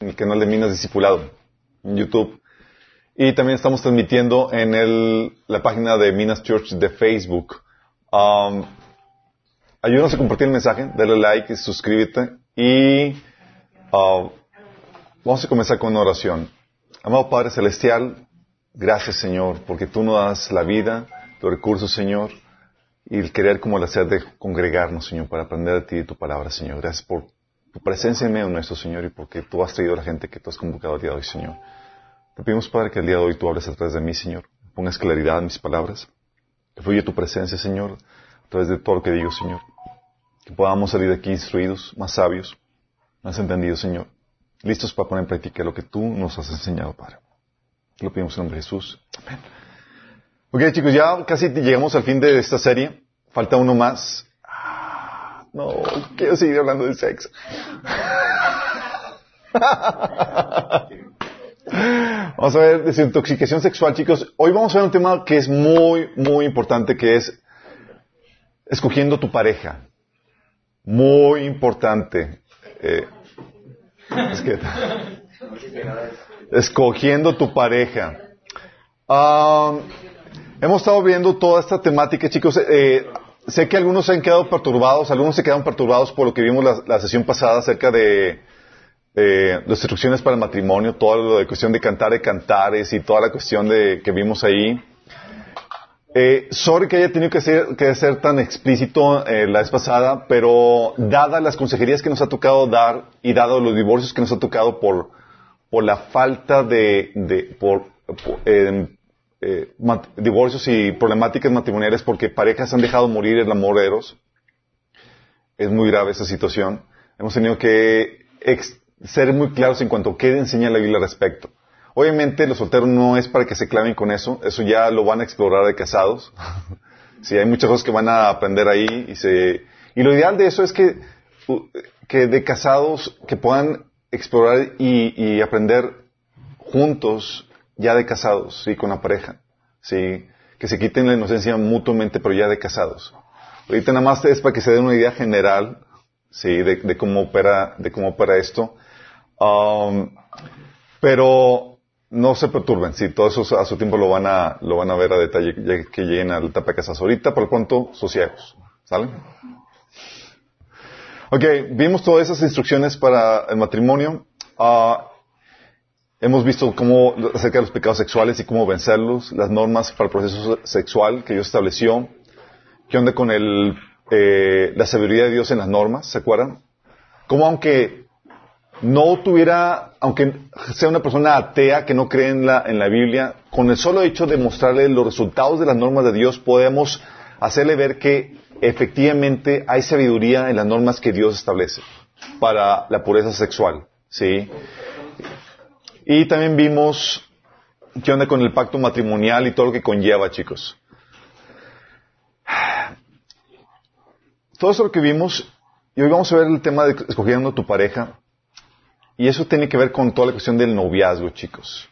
el canal de Minas Discipulado en YouTube. Y también estamos transmitiendo en el, la página de Minas Church de Facebook. Um, ayúdanos a compartir el mensaje, dale like, suscríbete y uh, vamos a comenzar con una oración. Amado Padre Celestial, gracias Señor, porque tú nos das la vida, los recursos Señor, y el querer como el hacer de congregarnos Señor, para aprender de ti y tu palabra Señor. Gracias por tu presencia en medio nuestro Señor y porque tú has traído a la gente que tú has convocado el día de hoy Señor. Te pedimos Padre que el día de hoy tú hables a través de mí Señor, pongas claridad en mis palabras, que fluya tu presencia Señor, a través de todo lo que digo Señor. Que podamos salir de aquí instruidos, más sabios, más entendidos Señor listos para poner en práctica lo que tú nos has enseñado, Padre. Te lo pedimos en nombre de Jesús. Amén. Ok, chicos, ya casi llegamos al fin de esta serie. Falta uno más. Ah, no, quiero seguir hablando de sexo. vamos a ver desintoxicación sexual, chicos. Hoy vamos a ver un tema que es muy, muy importante, que es escogiendo tu pareja. Muy importante. Eh, es que, escogiendo tu pareja. Um, hemos estado viendo toda esta temática, chicos. Eh, sé que algunos se han quedado perturbados, algunos se quedaron perturbados por lo que vimos la, la sesión pasada acerca de eh, las instrucciones para el matrimonio, todo lo de cuestión de cantar de cantares y toda la cuestión de que vimos ahí. Eh, sorry que haya tenido que ser, que ser tan explícito eh, la vez pasada, pero dadas las consejerías que nos ha tocado dar y dado los divorcios que nos ha tocado por, por la falta de, de por, eh divorcios y problemáticas matrimoniales porque parejas han dejado morir el amor eros, es muy grave esa situación. Hemos tenido que ser muy claros en cuanto a qué enseña la Biblia al respecto. Obviamente los solteros no es para que se claven con eso, eso ya lo van a explorar de casados. sí, hay muchas cosas que van a aprender ahí y se y lo ideal de eso es que que de casados que puedan explorar y, y aprender juntos ya de casados, sí, con la pareja, sí, que se quiten la inocencia mutuamente, pero ya de casados. Ahorita nada más es para que se den una idea general, sí, de, cómo opera, de cómo opera esto. Um, pero no se perturben, sí, todo eso a su tiempo lo van a, lo van a ver a detalle ya que lleguen al etapa de casas. Ahorita, por lo pronto, sosiegos. ¿Sale? Ok, vimos todas esas instrucciones para el matrimonio. Uh, hemos visto cómo, acerca de los pecados sexuales y cómo vencerlos, las normas para el proceso sexual que Dios estableció. ¿Qué onda con el, eh, la sabiduría de Dios en las normas? ¿Se acuerdan? Como aunque no tuviera, aunque sea una persona atea que no cree en la, en la Biblia, con el solo hecho de mostrarle los resultados de las normas de Dios, podemos hacerle ver que efectivamente hay sabiduría en las normas que Dios establece para la pureza sexual, ¿sí? Y también vimos qué onda con el pacto matrimonial y todo lo que conlleva, chicos. Todo eso lo que vimos, y hoy vamos a ver el tema de escogiendo tu pareja, y eso tiene que ver con toda la cuestión del noviazgo, chicos.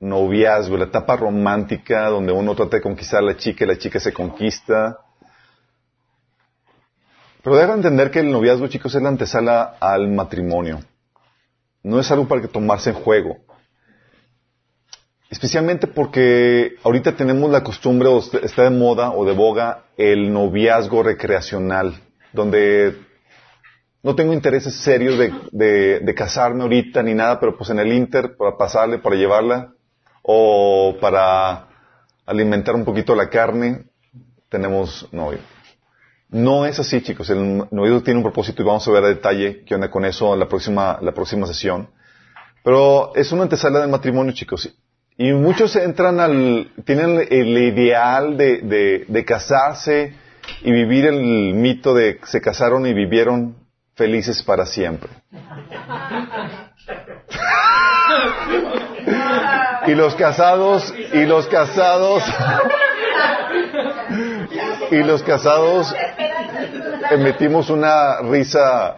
Noviazgo, la etapa romántica donde uno trata de conquistar a la chica y la chica se conquista. Pero deben entender que el noviazgo, chicos, es la antesala al matrimonio. No es algo para que tomarse en juego. Especialmente porque ahorita tenemos la costumbre, o está de moda o de boga, el noviazgo recreacional, donde no tengo intereses serios de, de, casarme ahorita ni nada, pero pues en el Inter, para pasarle, para llevarla, o para alimentar un poquito la carne, tenemos novio. No es así, chicos. El novio tiene un propósito y vamos a ver a detalle qué onda con eso en la próxima, la próxima sesión. Pero es una antesala del matrimonio, chicos. Y muchos entran al, tienen el ideal de, de, casarse y vivir el mito de se casaron y vivieron felices para siempre. y los casados, y los casados, y los casados emitimos una risa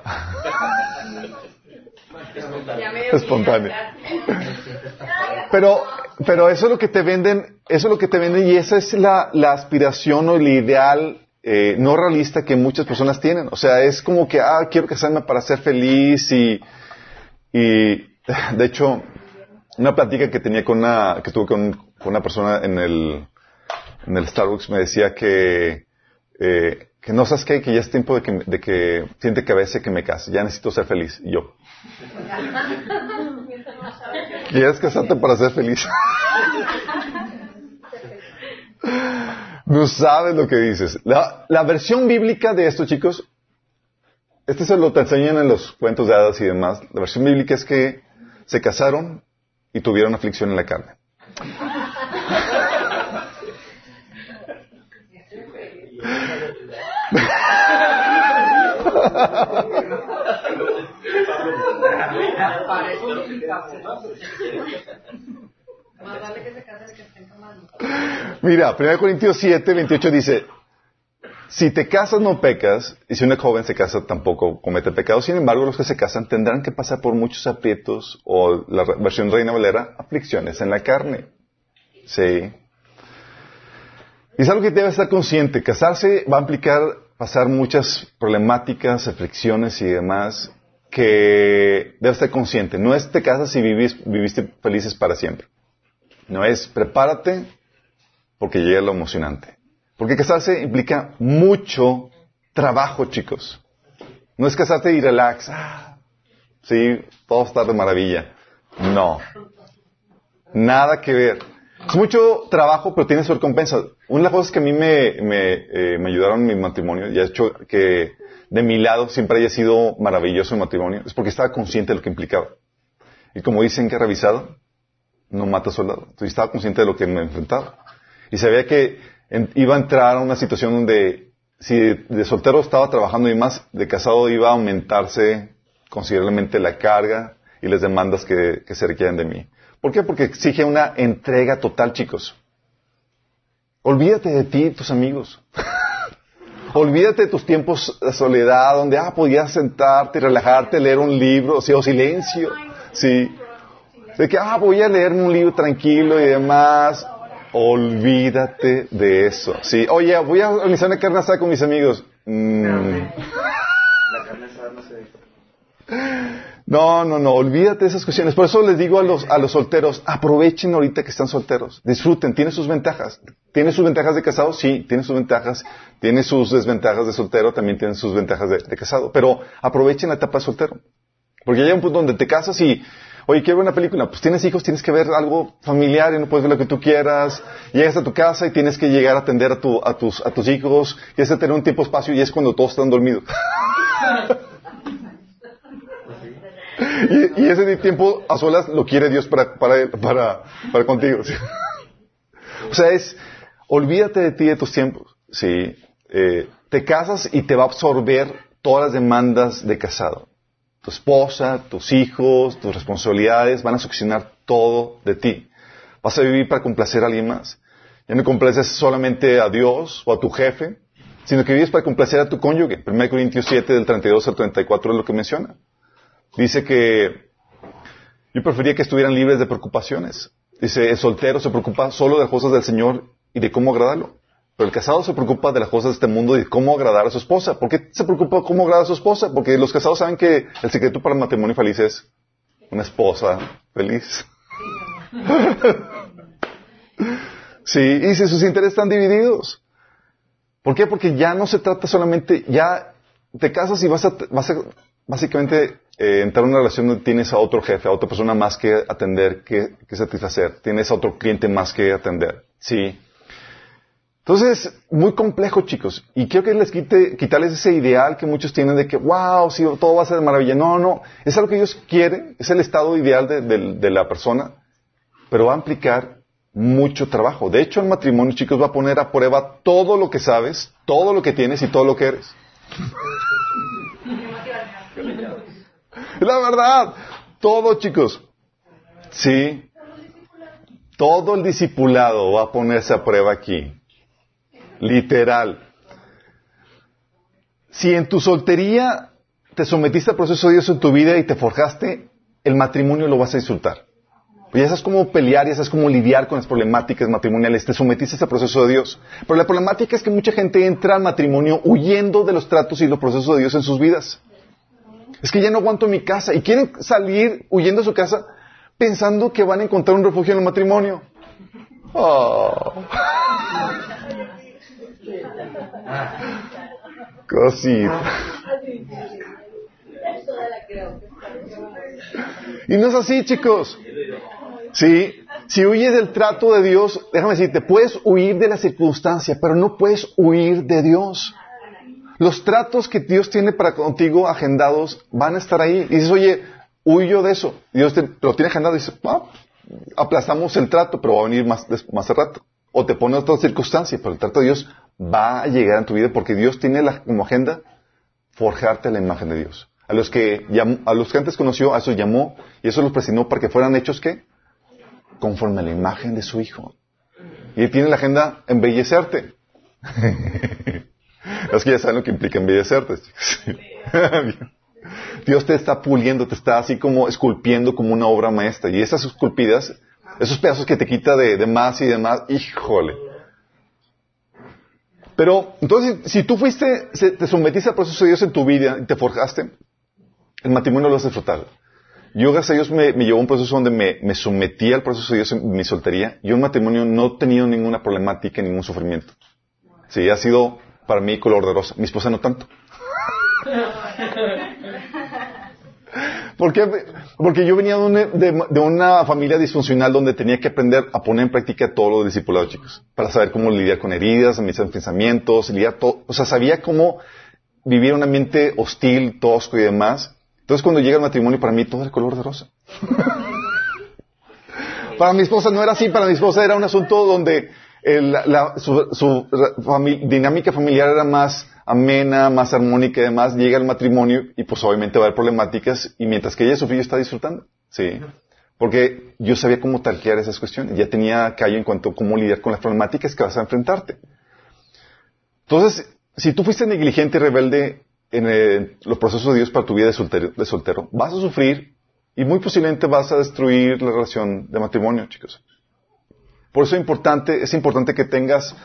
espontánea. Pero, pero eso es lo que te venden, eso es lo que te venden y esa es la, la aspiración o el ideal eh, no realista que muchas personas tienen. O sea, es como que, ah, quiero casarme para ser feliz y, y, de hecho, una plática que tenía con una, que tuve con, con una persona en el, en el Starbucks me decía que, eh, que no sabes qué, que ya es tiempo de que, de que siente que a veces que me case, ya necesito ser feliz. Y yo. ¿Quieres casarte para ser feliz? no sabes lo que dices. La, la versión bíblica de esto, chicos, este se lo te enseñan en los cuentos de hadas y demás. La versión bíblica es que se casaron y tuvieron aflicción en la carne. Mira, 1 Corintios 7, 28 dice, si te casas no pecas, y si una joven se casa tampoco comete pecado. Sin embargo, los que se casan tendrán que pasar por muchos aprietos, o la versión Reina Valera, aflicciones en la carne. Sí. Y es algo que debe estar consciente. Casarse va a implicar pasar muchas problemáticas, aflicciones y demás que debe estar consciente. No es te casas y viviste felices para siempre. No es prepárate porque llega lo emocionante. Porque casarse implica mucho trabajo, chicos. No es casarte y relax. Ah, sí, todo está de maravilla. No. Nada que ver. Es mucho trabajo, pero tiene su recompensa. Una de las cosas que a mí me, me, eh, me ayudaron en mi matrimonio y ha hecho que de mi lado siempre haya sido maravilloso el matrimonio es porque estaba consciente de lo que implicaba. Y como dicen que revisado, no mata soldado. Estaba consciente de lo que me enfrentaba. Y sabía que iba a entrar a una situación donde si de soltero estaba trabajando y más, de casado iba a aumentarse considerablemente la carga y las demandas que, se requieren de mí. ¿Por qué? Porque exige una entrega total, chicos. Olvídate de ti y tus amigos. Olvídate de tus tiempos de soledad, donde ah, podías sentarte y relajarte, leer un libro, o silencio. Sí. De que, ah, voy a leerme un libro tranquilo y demás. Olvídate de eso. Sí, oye, voy a organizar una carne asada con mis amigos. Mm. No, no, no, olvídate de esas cuestiones. Por eso les digo a los, a los solteros, aprovechen ahorita que están solteros. Disfruten, tiene sus ventajas. ¿Tiene sus ventajas de casado? Sí, tiene sus ventajas. Tiene sus desventajas de soltero, también tiene sus ventajas de, de casado. Pero aprovechen la etapa de soltero. Porque llega un punto donde te casas y Oye, quiero ver una película. Pues tienes hijos, tienes que ver algo familiar y no puedes ver lo que tú quieras. Llegas a tu casa y tienes que llegar a atender a, tu, a, tus, a tus hijos. Y es tener un tiempo espacio y es cuando todos están dormidos. y, ese tiempo a solas lo quiere Dios para, para, para, contigo. o sea, es, olvídate de ti de tus tiempos. Sí. Eh, te casas y te va a absorber todas las demandas de casado. Tu esposa, tus hijos, tus responsabilidades van a succionar todo de ti. Vas a vivir para complacer a alguien más. Ya no complaces solamente a Dios o a tu jefe, sino que vives para complacer a tu cónyuge. 1 Corintios 7 del 32 al 34 es lo que menciona. Dice que yo prefería que estuvieran libres de preocupaciones. Dice, el soltero se preocupa solo de las cosas del Señor y de cómo agradarlo. Pero el casado se preocupa de las cosas de este mundo y de cómo agradar a su esposa. ¿Por qué se preocupa cómo agradar a su esposa? Porque los casados saben que el secreto para el matrimonio feliz es una esposa feliz. sí, y si sus intereses están divididos. ¿Por qué? Porque ya no se trata solamente, ya te casas y vas a, vas a básicamente eh, entrar en una relación donde tienes a otro jefe, a otra persona más que atender, que, satisfacer. Tienes a otro cliente más que atender. Sí. Entonces, muy complejo, chicos. Y quiero que les quite, quitarles ese ideal que muchos tienen de que, wow, sí, todo va a ser maravilla. No, no. Es algo que ellos quieren, es el estado ideal de, la persona, pero va a implicar mucho trabajo. De hecho, el matrimonio, chicos, va a poner a prueba todo lo que sabes, todo lo que tienes y todo lo que eres. la verdad. Todo, chicos. Sí. Todo el discipulado va a ponerse a prueba aquí. Literal. Si en tu soltería te sometiste al proceso de Dios en tu vida y te forjaste, el matrimonio lo vas a insultar. Pues ya sabes cómo pelear, ya sabes cómo lidiar con las problemáticas matrimoniales, te sometiste al proceso de Dios. Pero la problemática es que mucha gente entra al matrimonio huyendo de los tratos y los procesos de Dios en sus vidas. Es que ya no aguanto mi casa y quieren salir huyendo de su casa pensando que van a encontrar un refugio en el matrimonio. Oh. Cosita. Y no es así, chicos. Sí, si huyes del trato de Dios, déjame decirte, puedes huir de la circunstancia, pero no puedes huir de Dios. Los tratos que Dios tiene para contigo agendados van a estar ahí. Y dices, oye, huyo de eso. Dios te, lo tiene agendado y dices, ah, aplazamos el trato, pero va a venir más, más rato. O te pone otra circunstancia, pero el trato de Dios va a llegar en tu vida porque Dios tiene la, como agenda forjarte la imagen de Dios. A los que a los que antes conoció, a esos llamó y eso los presionó para que fueran hechos ¿qué? conforme a la imagen de su Hijo. Y él tiene la agenda embellecerte. es que ya saben lo que implica embellecerte. Dios te está puliendo, te está así como esculpiendo como una obra maestra. Y esas esculpidas, esos pedazos que te quita de, de más y de más, híjole. Pero, entonces, si tú fuiste, te sometiste al proceso de Dios en tu vida y te forjaste, el matrimonio lo vas a disfrutar. Yo, gracias a Dios, me, llevó a un proceso donde me, me, sometí al proceso de Dios en mi soltería. Yo en matrimonio no he tenido ninguna problemática, ningún sufrimiento. Sí, ha sido para mí color de rosa. Mi esposa no tanto. ¿Por qué? Porque yo venía de una, familia disfuncional donde tenía que aprender a poner en práctica todo lo discipulado, chicos. Para saber cómo lidiar con heridas, mis pensamientos, lidiar todo. O sea, sabía cómo vivir un ambiente hostil, tosco y demás. Entonces cuando llega el matrimonio, para mí todo era color de rosa. para mi esposa no era así, para mi esposa era un asunto donde su, dinámica familiar era más amena, más armónica y demás, llega el matrimonio y pues obviamente va a haber problemáticas y mientras que ella sufrió está disfrutando. Sí. Porque yo sabía cómo talquear esas cuestiones. Ya tenía callo en cuanto a cómo lidiar con las problemáticas que vas a enfrentarte. Entonces, si tú fuiste negligente y rebelde en los procesos de Dios para tu vida de soltero, de soltero, vas a sufrir y muy posiblemente vas a destruir la relación de matrimonio, chicos. Por eso es importante, es importante que tengas,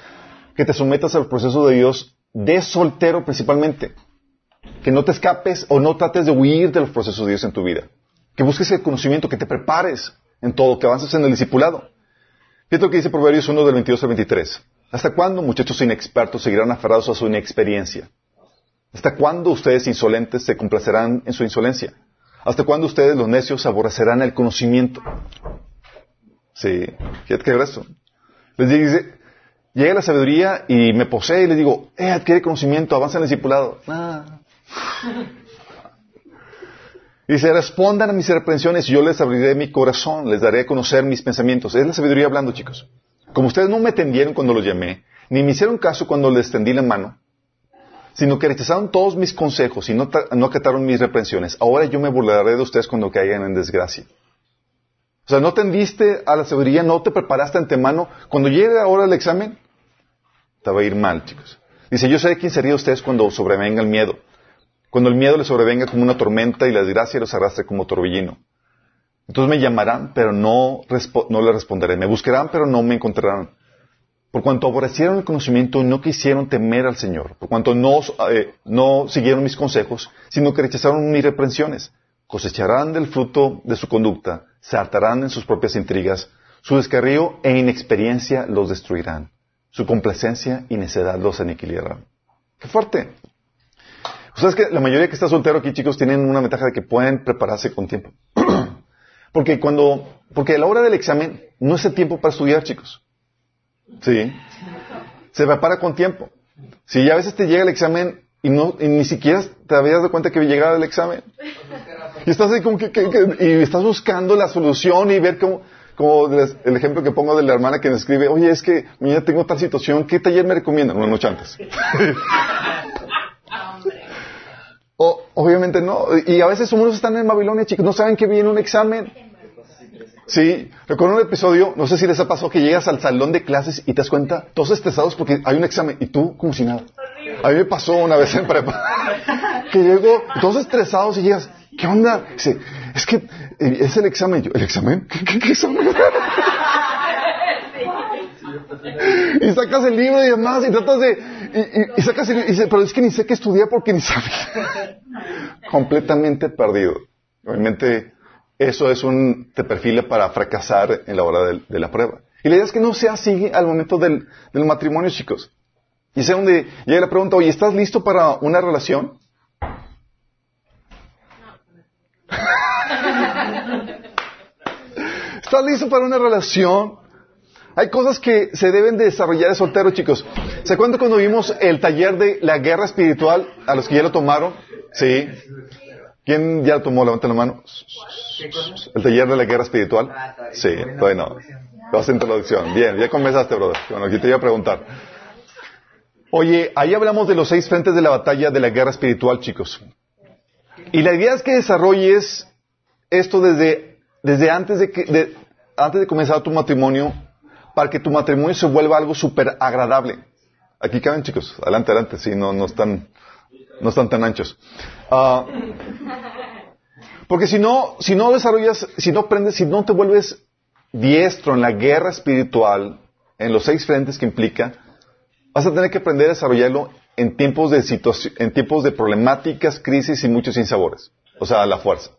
que te sometas al proceso de Dios de soltero principalmente. Que no te escapes o no trates de huir de los procesos de Dios en tu vida. Que busques el conocimiento, que te prepares en todo, que avances en el discipulado. Fíjate lo que dice Proverbios 1 del 22 al 23. ¿Hasta cuándo, muchachos inexpertos, seguirán aferrados a su inexperiencia? ¿Hasta cuándo ustedes insolentes se complacerán en su insolencia? ¿Hasta cuándo ustedes, los necios, aborrecerán el conocimiento? Sí, fíjate que eso. Les dice, llega la sabiduría y me posee y les digo, eh, adquiere conocimiento, avanza en el discipulado. Ah. Dice, respondan a mis reprensiones y yo les abriré mi corazón, les daré a conocer mis pensamientos. Es la sabiduría hablando, chicos. Como ustedes no me tendieron cuando los llamé, ni me hicieron caso cuando les tendí la mano, sino que rechazaron todos mis consejos y no, no acataron mis reprensiones, ahora yo me burlaré de ustedes cuando caigan en desgracia. O sea, no tendiste a la sabiduría, no te preparaste antemano. Cuando llegue ahora el examen, te va a ir mal, chicos. Dice, yo sé quién sería ustedes cuando sobrevenga el miedo. Cuando el miedo les sobrevenga como una tormenta y la desgracia los arrastre como torbellino. Entonces me llamarán, pero no, no les responderé. Me buscarán, pero no me encontrarán. Por cuanto aborrecieron el conocimiento y no quisieron temer al Señor. Por cuanto no, eh, no siguieron mis consejos, sino que rechazaron mis reprensiones. Cosecharán del fruto de su conducta se hartarán en sus propias intrigas, su descarrío e inexperiencia los destruirán, su complacencia y necedad los aniquilarán. ¡Qué fuerte! Ustedes que la mayoría que está soltero aquí, chicos, tienen una ventaja de que pueden prepararse con tiempo. porque cuando, porque a la hora del examen no es el tiempo para estudiar, chicos. Sí. Se prepara con tiempo. Si ya a veces te llega el examen y no, y ni siquiera te habías dado cuenta que llegaba el examen. Y estás ahí como que, y estás buscando la solución y ver cómo, como el ejemplo que pongo de la hermana que me escribe, oye, es que mira, tengo tal situación, ¿qué taller me recomiendan? Una noche antes. o, obviamente no. Y a veces unos están en Babilonia, chicos, no saben que viene un examen. Sí, recuerdo un episodio, no sé si les ha pasado que llegas al salón de clases y te das cuenta, todos estresados porque hay un examen y tú como si nada. A mí me pasó una vez en prepa que llego todos estresados y llegas, ¿Qué onda? Dice, es que eh, es el examen. Yo, ¿el examen? ¿Qué, qué, examen? y sacas el libro y demás y tratas de y, y, sacas el y dice pero es que ni sé qué estudiar porque ni sabía completamente perdido. Obviamente, eso es un, te perfila para fracasar en la hora de, la prueba. Y la idea es que no sea así al momento del, del matrimonio, chicos. Y es donde llega la pregunta, oye, ¿estás listo para una relación? ¿Estás listo para una relación? Hay cosas que se deben de desarrollar de soltero, chicos. ¿Se acuerdan cuando vimos el taller de la guerra espiritual a los que ya lo tomaron? Sí. ¿Quién ya lo tomó? Levanta la mano. ¿El taller de la guerra espiritual? Sí, todavía no. Vas a introducción. Bien, ya comenzaste, brother. Bueno, aquí te iba a preguntar. Oye, ahí hablamos de los seis frentes de la batalla de la guerra espiritual, chicos. Y la idea es que desarrolles esto desde, desde antes de que, antes de comenzar tu matrimonio, para que tu matrimonio se vuelva algo súper agradable. Aquí caben, chicos. Adelante, adelante. Sí, no, no están, no están tan anchos. Ah, porque si no, si no desarrollas, si no aprendes, si no te vuelves diestro en la guerra espiritual, en los seis frentes que implica, vas a tener que aprender a desarrollarlo en tiempos de en tiempos de problemáticas, crisis y muchos sinsabores. O sea, la fuerza.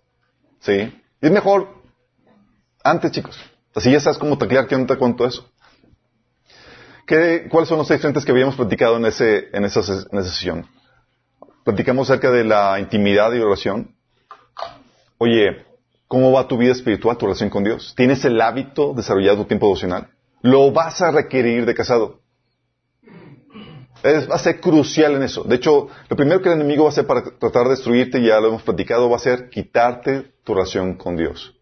¿Sí? Y es mejor antes, chicos. Así ya sabes cómo taclear, que no te cuento eso. ¿Qué, ¿Cuáles son los seis frentes que habíamos platicado en, ese, en esa sesión? Platicamos acerca de la intimidad y oración. Oye, ¿cómo va tu vida espiritual, tu relación con Dios? ¿Tienes el hábito de desarrollar tu tiempo devocional? Lo vas a requerir de casado. va a ser crucial en eso. De hecho, lo primero que el enemigo va a hacer para tratar de destruirte, ya lo hemos platicado, va a ser quitarte tu relación con Dios.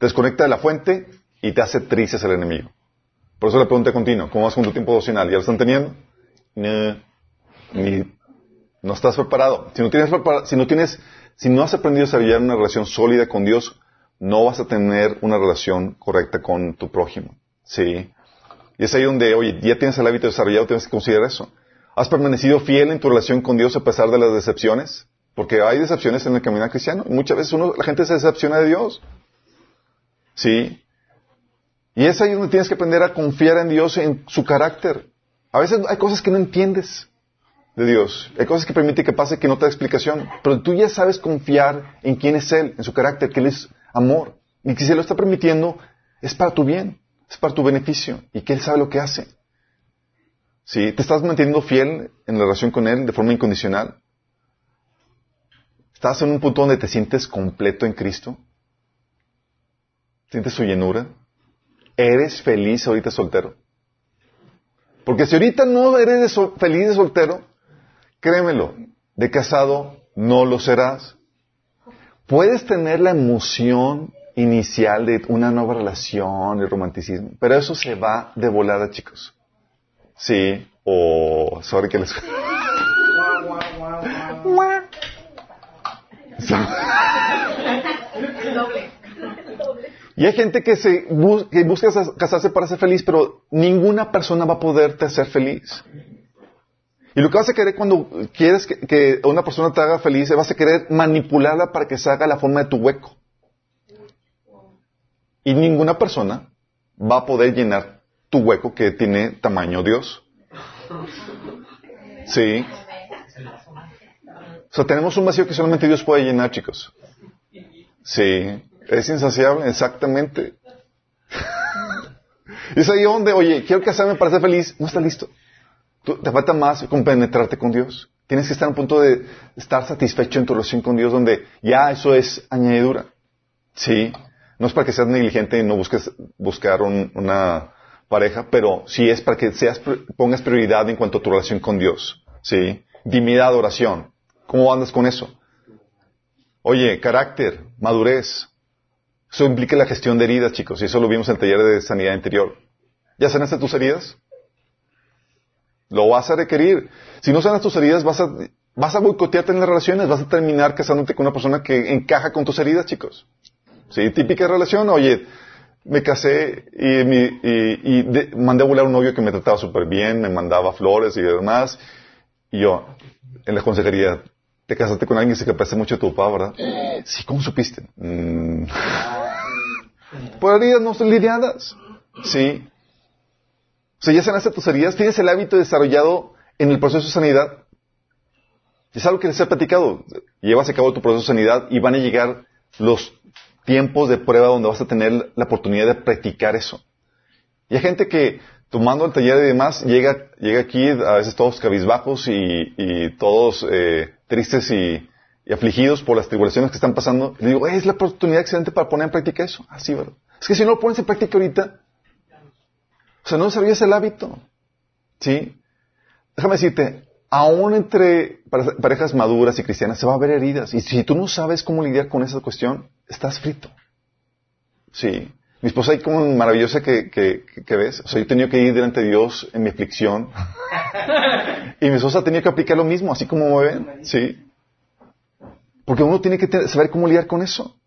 Desconecta de la fuente y te hace tristes el enemigo. Por eso le pregunté continuo, ¿cómo vas con tu tiempo devocional? ¿Ya lo están teniendo? No, no estás preparado. Si no tienes, si no tienes, si no has aprendido a desarrollar una relación sólida con Dios, no vas a tener una relación correcta con tu prójimo. Sí. Y es ahí donde, oye, ya tienes el hábito desarrollado, tienes que considerar eso. ¿Has permanecido fiel en tu relación con Dios a pesar de las decepciones? Porque hay decepciones en el camino cristiano. Muchas veces uno, la gente se decepciona de Dios. Sí. Y es ahí donde tienes que aprender a confiar en Dios, en su carácter. A veces hay cosas que no entiendes de Dios. Hay cosas que permite que pase que no te da explicación. Pero tú ya sabes confiar en quién es Él, en su carácter, que Él es amor. Y que si lo está permitiendo, es para tu bien, es para tu beneficio. Y que Él sabe lo que hace. ¿Sí? ¿Te estás manteniendo fiel en la relación con Él de forma incondicional? ¿Estás en un punto donde te sientes completo en Cristo? ¿Sientes su llenura? ¿Eres feliz ahorita soltero? Porque si ahorita no eres feliz de soltero, créemelo, de casado no lo serás. Puedes tener la emoción inicial de una nueva relación, el romanticismo, pero eso se va de volada, chicos. Sí, o... sorry que les... Y hay gente que, se busca casarse para ser feliz, pero ninguna persona va a poderte hacer feliz. Y lo que vas a querer cuando quieres que, una persona te haga feliz, vas a querer manipularla para que se haga la forma de tu hueco. Y ninguna persona va a poder llenar tu hueco que tiene tamaño Dios. Sí. O sea, tenemos un vacío que solamente Dios puede llenar, chicos. Sí. Es insaciable, exactamente. es ahí donde, oye, quiero casarme para ser feliz. No está listo. Te falta más compenetrarte con Dios. Tienes que estar en un punto de estar satisfecho en tu relación con Dios, donde ya eso es añadidura. Sí. No es para que seas negligente y no busques buscar una pareja, pero sí es para que seas, pongas prioridad en cuanto a tu relación con Dios. Sí. Intimidad, oración. ¿Cómo andas con eso? Oye, carácter, madurez, eso implica la gestión de heridas, chicos, y eso lo vimos en el taller de sanidad interior. ¿Ya sanaste tus heridas? Lo vas a requerir. Si no sanas tus heridas, vas a, vas a boicotearte en las relaciones, vas a terminar casándote con una persona que encaja con tus heridas, chicos. Sí, típica relación, oye, me casé y, mandé a volar a un novio que me trataba súper bien, me mandaba flores y demás, y yo, en la consejería, te casaste con alguien que se parece mucho a tu papá, ¿verdad? Sí, ¿cómo supiste? Mm. Por heridas no son lidiadas. Sí. O sea, ya sanaste tus heridas, tienes el hábito desarrollado en el proceso de sanidad. Es algo que les he platicado. Llevas a cabo tu proceso de sanidad y van a llegar los tiempos de prueba donde vas a tener la oportunidad de practicar eso. Y hay gente que tomando el taller y demás llega, llega aquí a veces todos cabizbajos y, todos eh, tristes y, afligidos por las tribulaciones que están pasando. Y digo, es la oportunidad excelente para poner en práctica eso. Así, ¿verdad? Es que si no lo pones en práctica ahorita, o sea, no desarrollas el hábito. ¿Sí? Déjame decirte, aún entre parejas maduras y cristianas se va a ver heridas. Y si tú no sabes cómo lidiar con esa cuestión, estás frito. Sí. Mi esposa hay como maravillosa que, que, que, ves. O sea, yo he tenido que ir delante de Dios en mi aflicción. y mi esposa ha tenido que aplicar lo mismo, así como me ven. Sí. Porque uno tiene que saber cómo lidiar con eso.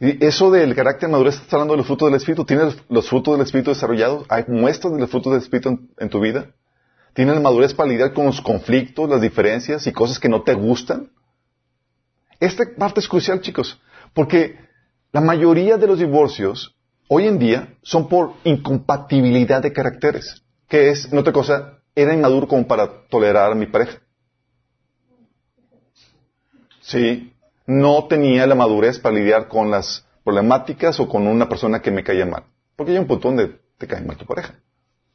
Y eso del carácter madurez, estás hablando de los frutos del Espíritu. ¿Tienes los frutos del Espíritu desarrollados? ¿Hay muestras de los frutos del Espíritu en, tu vida? ¿Tienes la madurez para lidiar con los conflictos, las diferencias y cosas que no te gustan? Esta parte es crucial, chicos, porque la mayoría de los divorcios hoy en día son por incompatibilidad de caracteres, que es, no otra cosa, era inmaduro como para tolerar a mi pareja. Sí, no tenía la madurez para lidiar con las problemáticas o con una persona que me caía mal. Porque hay un punto donde te cae mal tu pareja.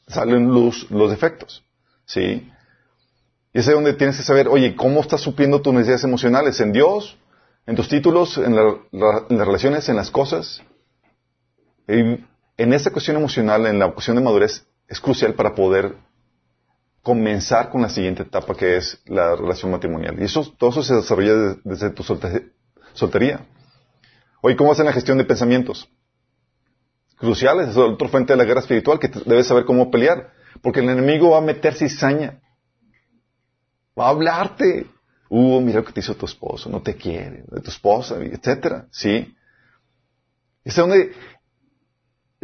Salen luz los defectos. ¿Sí? Y es donde tienes que saber, oye, ¿cómo estás supliendo tus necesidades emocionales? ¿En Dios? ¿En tus títulos? ¿En, las relaciones? ¿En las cosas? en esta cuestión emocional, en la cuestión de madurez, es crucial para poder comenzar con la siguiente etapa que es la relación matrimonial. Y eso, todo eso se desarrolla desde, tu soltería. Oye, ¿cómo vas en la gestión de pensamientos? Cruciales, es otra fuente de la guerra espiritual que debes saber cómo pelear. Porque el enemigo va a meter cizaña. Va a hablarte. Uh, mira lo que te hizo tu esposo, no te quiere, de tu esposa, etcétera. ¿Sí? Es donde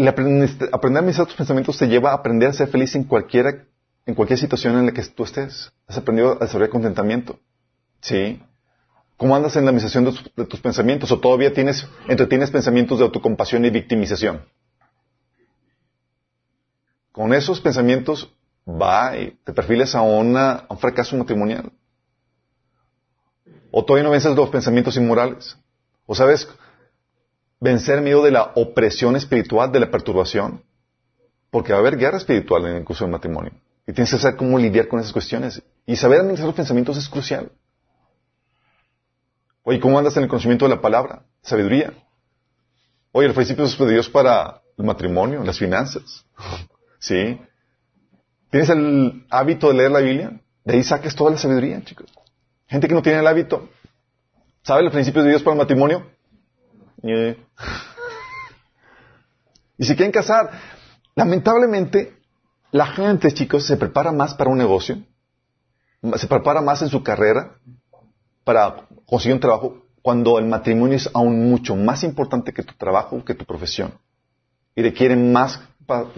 aprender a administrar tus pensamientos te lleva a aprender a ser feliz en cualquier, en cualquier situación en la que tú estés. Has aprendido a desarrollar contentamiento. ¿Sí? ¿Cómo andas en la administración de tus, pensamientos? ¿O todavía tienes, entretienes pensamientos de autocompasión y victimización? Con esos pensamientos va y te perfiles a, una, un fracaso matrimonial. O todavía no vences los pensamientos inmorales. O sabes vencer miedo de la opresión espiritual, de la perturbación. Porque va a haber guerra espiritual en el curso del matrimonio. Y tienes que saber cómo lidiar con esas cuestiones. Y saber administrar los pensamientos es crucial. Oye, ¿cómo andas en el conocimiento de la palabra? Sabiduría. Oye, el principio de Dios para el matrimonio, las finanzas. ¿Sí? ¿Tienes el hábito de leer la Biblia? De ahí saques toda la sabiduría, chicos. Gente que no tiene el hábito. ¿Sabe los principios de Dios para el matrimonio? y si quieren casar, lamentablemente, la gente, chicos, se prepara más para un negocio, se prepara más en su carrera para conseguir un trabajo, cuando el matrimonio es aún mucho más importante que tu trabajo, que tu profesión. Y requiere más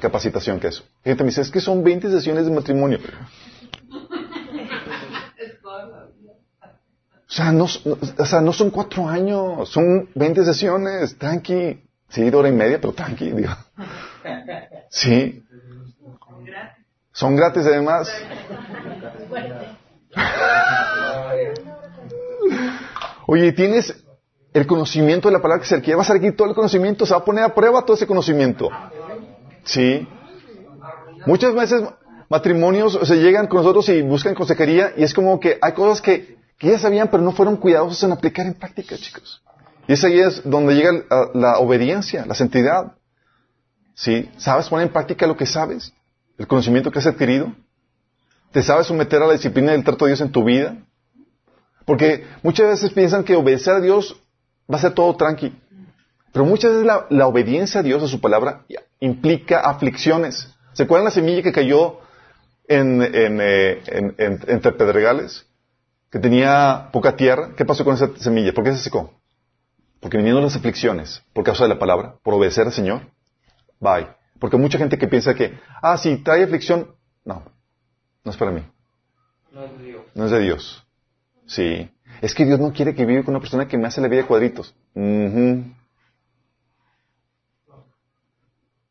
capacitación que eso. Gente me dice, es que son 20 sesiones de matrimonio. O sea, no, o sea, no son cuatro años, son 20 sesiones, tranqui. Sí, de hora y media, pero tranqui, digo. Sí. Son gratis además. Oye, tienes el conocimiento de la palabra que se requiere. Vas a requerir todo el conocimiento, se va a poner a prueba todo ese conocimiento. Sí. Muchas veces matrimonios se llegan con nosotros y buscan consejería y es como que hay cosas que, ya sabían pero no fueron cuidadosos en aplicar en práctica, chicos. Y ese ahí es donde llega la, obediencia, la santidad. ¿Sí? ¿Sabes poner en práctica lo que sabes? ¿El conocimiento que has adquirido? ¿Te sabes someter a la disciplina del trato de Dios en tu vida? Porque muchas veces piensan que obedecer a Dios va a ser todo tranqui. Pero muchas veces la, obediencia a Dios, a su palabra, implica aflicciones. ¿Se acuerdan la semilla que cayó en, eh, entre pedregales? Que tenía poca tierra. ¿Qué pasó con esa semilla? ¿Por qué se secó? Porque vinieron las aflicciones por causa de la palabra, por obedecer al Señor. Bye. Porque hay mucha gente que piensa que, ah, si trae aflicción, no, no es para mí. No es de Dios. No es de Dios. Sí. Es que Dios no quiere que viva con una persona que me hace la vida de cuadritos.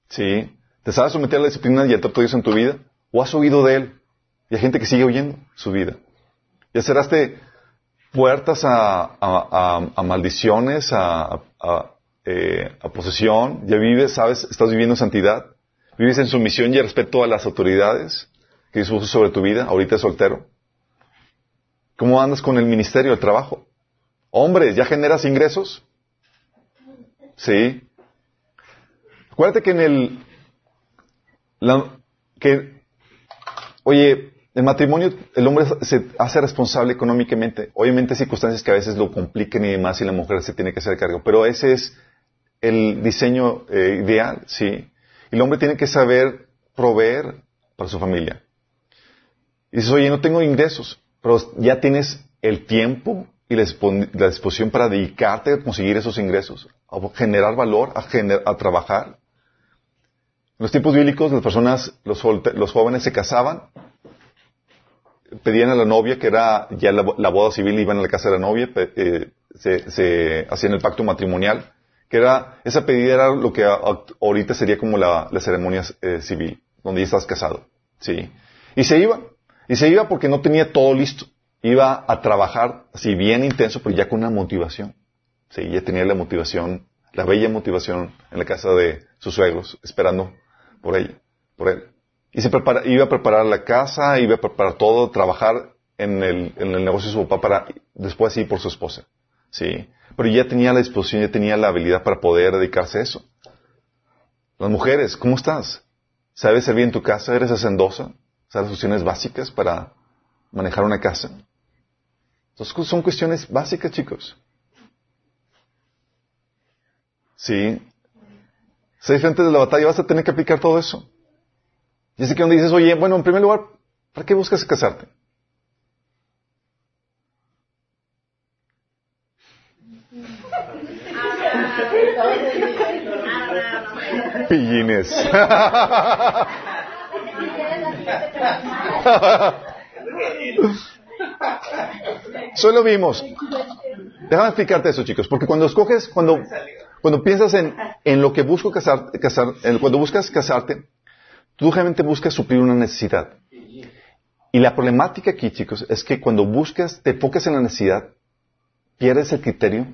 ¿Sí? ¿Te sabes someter a la disciplina y al trato de Dios en tu vida? ¿O has oído de Él? Y hay gente que sigue oyendo su vida. Ya cerraste puertas a, maldiciones, a, eh, a, posesión. Ya vives, sabes, estás viviendo en santidad. Vives en sumisión y respeto a las autoridades que Dios sobre tu vida. Ahorita es soltero. ¿Cómo andas con el ministerio, el trabajo? Hombre, ¿ya generas ingresos? Sí. Acuérdate que en el... que, oye, el matrimonio, el hombre se hace responsable económicamente. Obviamente hay circunstancias que a veces lo compliquen y demás y la mujer se tiene que hacer cargo. Pero ese es el diseño eh, ideal, ¿sí? El hombre tiene que saber proveer para su familia. Y dices, oye, no tengo ingresos, pero ya tienes el tiempo y la, disposición para dedicarte a conseguir esos ingresos, a generar valor, a, trabajar. En los tiempos bíblicos, las personas, los, jóvenes se casaban, pedían a la novia, que era ya la, boda civil, iban a la casa de la novia, eh, se, hacían el pacto matrimonial, que era, esa pedida era lo que ahorita sería como la, ceremonia eh, civil, donde ya estás casado. Sí. Y se iba. Y se iba porque no tenía todo listo iba a trabajar así bien intenso, pero ya con una motivación. Sí, ya tenía la motivación, la bella motivación en la casa de sus suegros, esperando por ella, por él. Y se prepara, iba a preparar la casa, iba a preparar todo, trabajar en el, en el negocio de su papá para después ir por su esposa. Sí. Pero ya tenía la disposición, ya tenía la habilidad para poder dedicarse a eso. Las mujeres, ¿cómo estás? ¿Sabes servir en tu casa? ¿Eres hacendosa? ¿Sabes las opciones básicas para manejar una casa? Entonces son cuestiones básicas, chicos. Sí. Seis frentes de la batalla, vas a tener que aplicar todo eso. Y así que donde dices, oye, bueno, en primer lugar, ¿para qué buscas casarte? Pillines. Solo vimos. Déjame explicarte eso, chicos, porque cuando escoges, cuando, cuando piensas en, en lo que busco casar, casar cuando buscas casarte, tú realmente buscas suplir una necesidad. Y la problemática aquí, chicos, es que cuando buscas, te enfocas en la necesidad, pierdes el criterio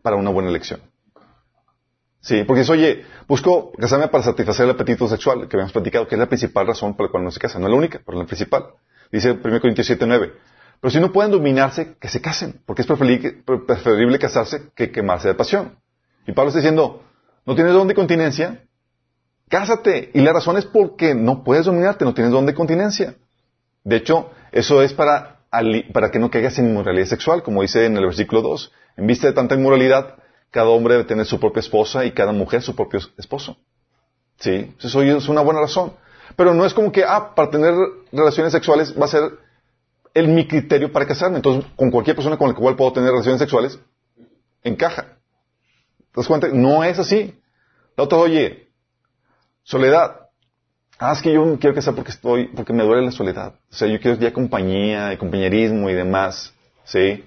para una buena elección. Sí, porque es, oye, busco casarme para satisfacer el apetito sexual, que habíamos platicado, que es la principal razón por la cual no se casa. No es la única, pero la principal. Dice 1 Corintios 7, 9. Pero si no pueden dominarse, que se casen, porque es preferible, casarse que quemarse de pasión. Y Pablo está diciendo, ¿no tienes don de continencia? Cásate. Y la razón es porque no puedes dominarte, no tienes don de continencia. De hecho, eso es para, para que no caigas en inmoralidad sexual, como dice en el versículo 2. En vista de tanta inmoralidad, cada hombre debe tener su propia esposa y cada mujer su propio esposo. ¿Sí? Eso es una buena razón. Pero no es como que, ah, para tener relaciones sexuales va a ser el, mi criterio para casarme. Entonces, con cualquier persona con la cual puedo tener relaciones sexuales, encaja. ¿Te das cuenta? No es así. La otra, oye, soledad. Ah, es que yo quiero casar porque estoy, porque me duele la soledad. O sea, yo quiero ya compañía y compañerismo y demás. ¿Sí?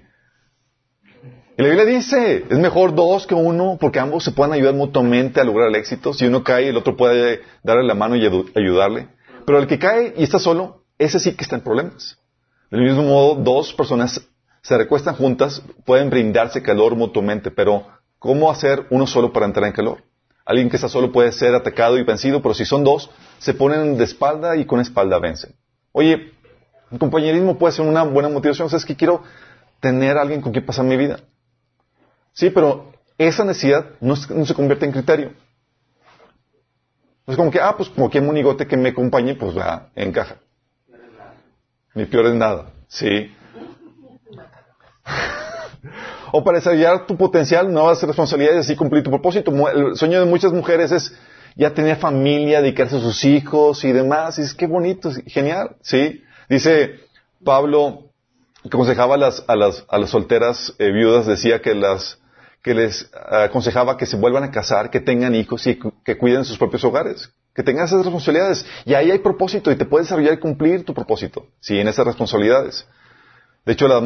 Y la Biblia dice, es mejor dos que uno porque ambos se pueden ayudar mutuamente a lograr el éxito. Si uno cae, el otro puede darle la mano y ayudarle. Pero el que cae y está solo, ese sí que está en problemas. Del mismo modo, dos personas se recuestan juntas, pueden brindarse calor mutuamente, pero ¿cómo hacer uno solo para entrar en calor? Alguien que está solo puede ser atacado y vencido, pero si son dos, se ponen de espalda y con espalda vencen. Oye, el compañerismo puede ser una buena motivación. ¿Sabes que quiero tener a alguien con quien pasar mi vida? Sí, pero esa necesidad no, se convierte en criterio. Es como que, ah, pues como que monigote que me acompañe, pues va, encaja. Ni peor es nada. Sí. o para desarrollar tu potencial, nuevas responsabilidades y así cumplir tu propósito. El sueño de muchas mujeres es ya tener familia, dedicarse a sus hijos y demás. Y es que bonito, genial. Sí. Dice Pablo, que aconsejaba a las, a las, a las solteras eh, viudas, decía que las, que les aconsejaba que se vuelvan a casar, que tengan hijos y que cuiden sus propios hogares que tengas esas responsabilidades. Y ahí hay propósito y te puedes desarrollar y cumplir tu propósito, sí, en esas responsabilidades. De hecho, la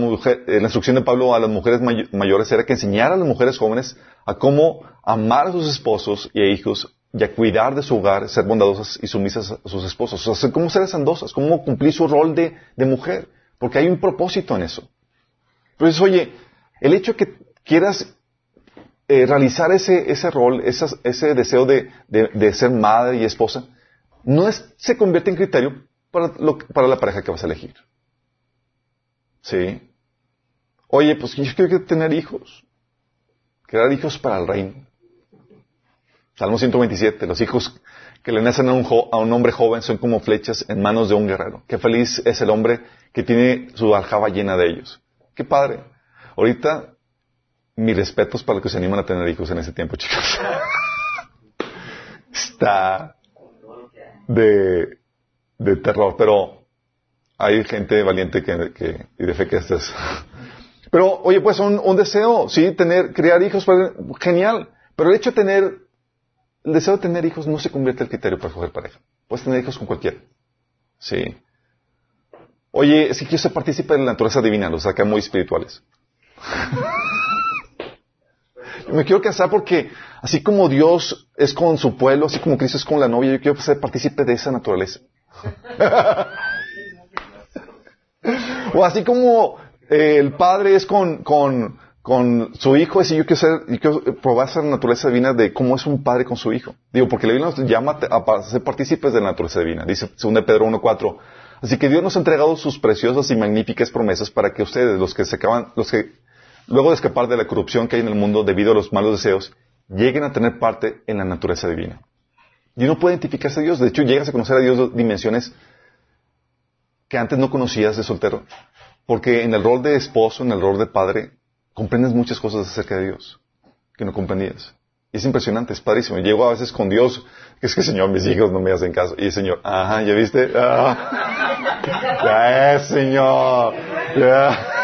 instrucción de Pablo a las mujeres mayores era que enseñara a las mujeres jóvenes a cómo amar a sus esposos y a hijos y a cuidar de su hogar, ser bondadosas y sumisas a sus esposos. O sea, cómo ser sandosas, cómo cumplir su rol de, de mujer. porque hay un propósito en eso. Entonces, oye, el hecho de que quieras eh, realizar ese, ese rol, ese deseo de, de, ser madre y esposa, no es, se convierte en criterio para, lo, para la pareja que vas a elegir. ¿Sí? Oye, pues yo quiero tener hijos. Crear hijos para el reino. Salmo 127. Los hijos que le nacen a un, a un, hombre joven son como flechas en manos de un guerrero. Qué feliz es el hombre que tiene su aljaba llena de ellos. Qué padre. Ahorita, mis respetos para los que se animan a tener hijos en ese tiempo, chicos. Está de, terror, pero hay gente valiente que, que y de fe que estés. Pero, oye, pues un, deseo, sí, tener, criar hijos, genial. Pero el hecho de tener, el deseo de tener hijos no se convierte en el criterio para escoger pareja. Puedes tener hijos con cualquiera. Sí. Oye, si quiero ser partícipe de la naturaleza divina, los saca muy espirituales. me quiero casar porque así como Dios es con su pueblo, así como Cristo es con la novia, yo quiero ser partícipe de esa naturaleza. o así como eh, el padre es con, con, con su hijo, así yo quiero, ser, yo quiero probar esa naturaleza divina de cómo es un padre con su hijo. Digo, porque la Biblia nos llama a ser partícipes de la naturaleza divina. Dice 2 Pedro 1.4. Así que Dios nos ha entregado sus preciosas y magníficas promesas para que ustedes, los que se acaban, los que luego de escapar de la corrupción que hay en el mundo debido a los malos deseos, lleguen a tener parte en la naturaleza divina. Y uno puede identificarse a Dios. De hecho, llegas a conocer a Dios de dimensiones que antes no conocías de soltero. Porque en el rol de esposo, en el rol de padre, comprendes muchas cosas acerca de Dios que no comprendías. Y es impresionante, es padrísimo. Llego a veces con Dios, que es que Señor, mis hijos no me hacen caso. Y el Señor, ajá, ¿ya viste? Ah. ya es, Señor. Ya.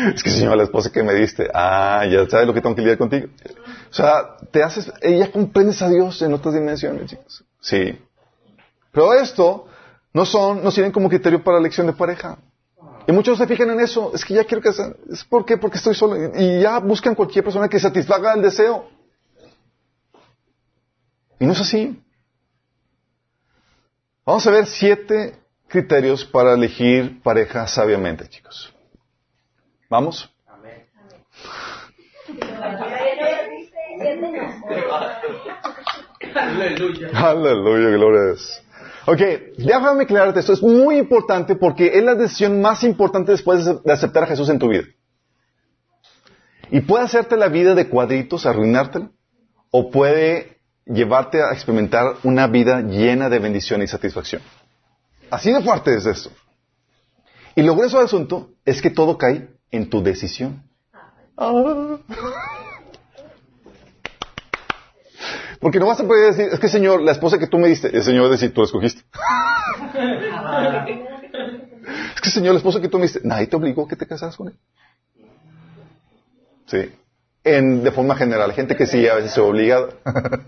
Es que Señor, la esposa que me diste, ah, ya sabes lo que tengo que lidiar contigo. O sea, te haces, ella comprendes a Dios en otras dimensiones, chicos. Sí. Pero esto no son, no sirven como criterio para la elección de pareja. Y muchos se fijan en eso. Es que ya quiero que ¿Es por qué? Porque estoy solo. Y ya buscan cualquier persona que satisfaga el deseo. Y no es así. Vamos a ver siete criterios para elegir pareja sabiamente, chicos. ¿Vamos? Amén. Aleluya. Aleluya, gloria a Dios. Ok, déjame aclararte esto. Es muy importante porque es la decisión más importante después de aceptar a Jesús en tu vida. Y puede hacerte la vida de cuadritos, arruinártela, o puede llevarte a experimentar una vida llena de bendición y satisfacción. Así de fuerte es esto. Y lo grueso del asunto es que todo cae en tu decisión. Ah. Porque no vas a poder decir, es que Señor, la esposa que tú me diste, el Señor va a decir, tú la escogiste. es que Señor, la esposa que tú me diste, nadie te obligó a que te casaras con él. Sí. En, de forma general, gente que sí, a veces se obliga.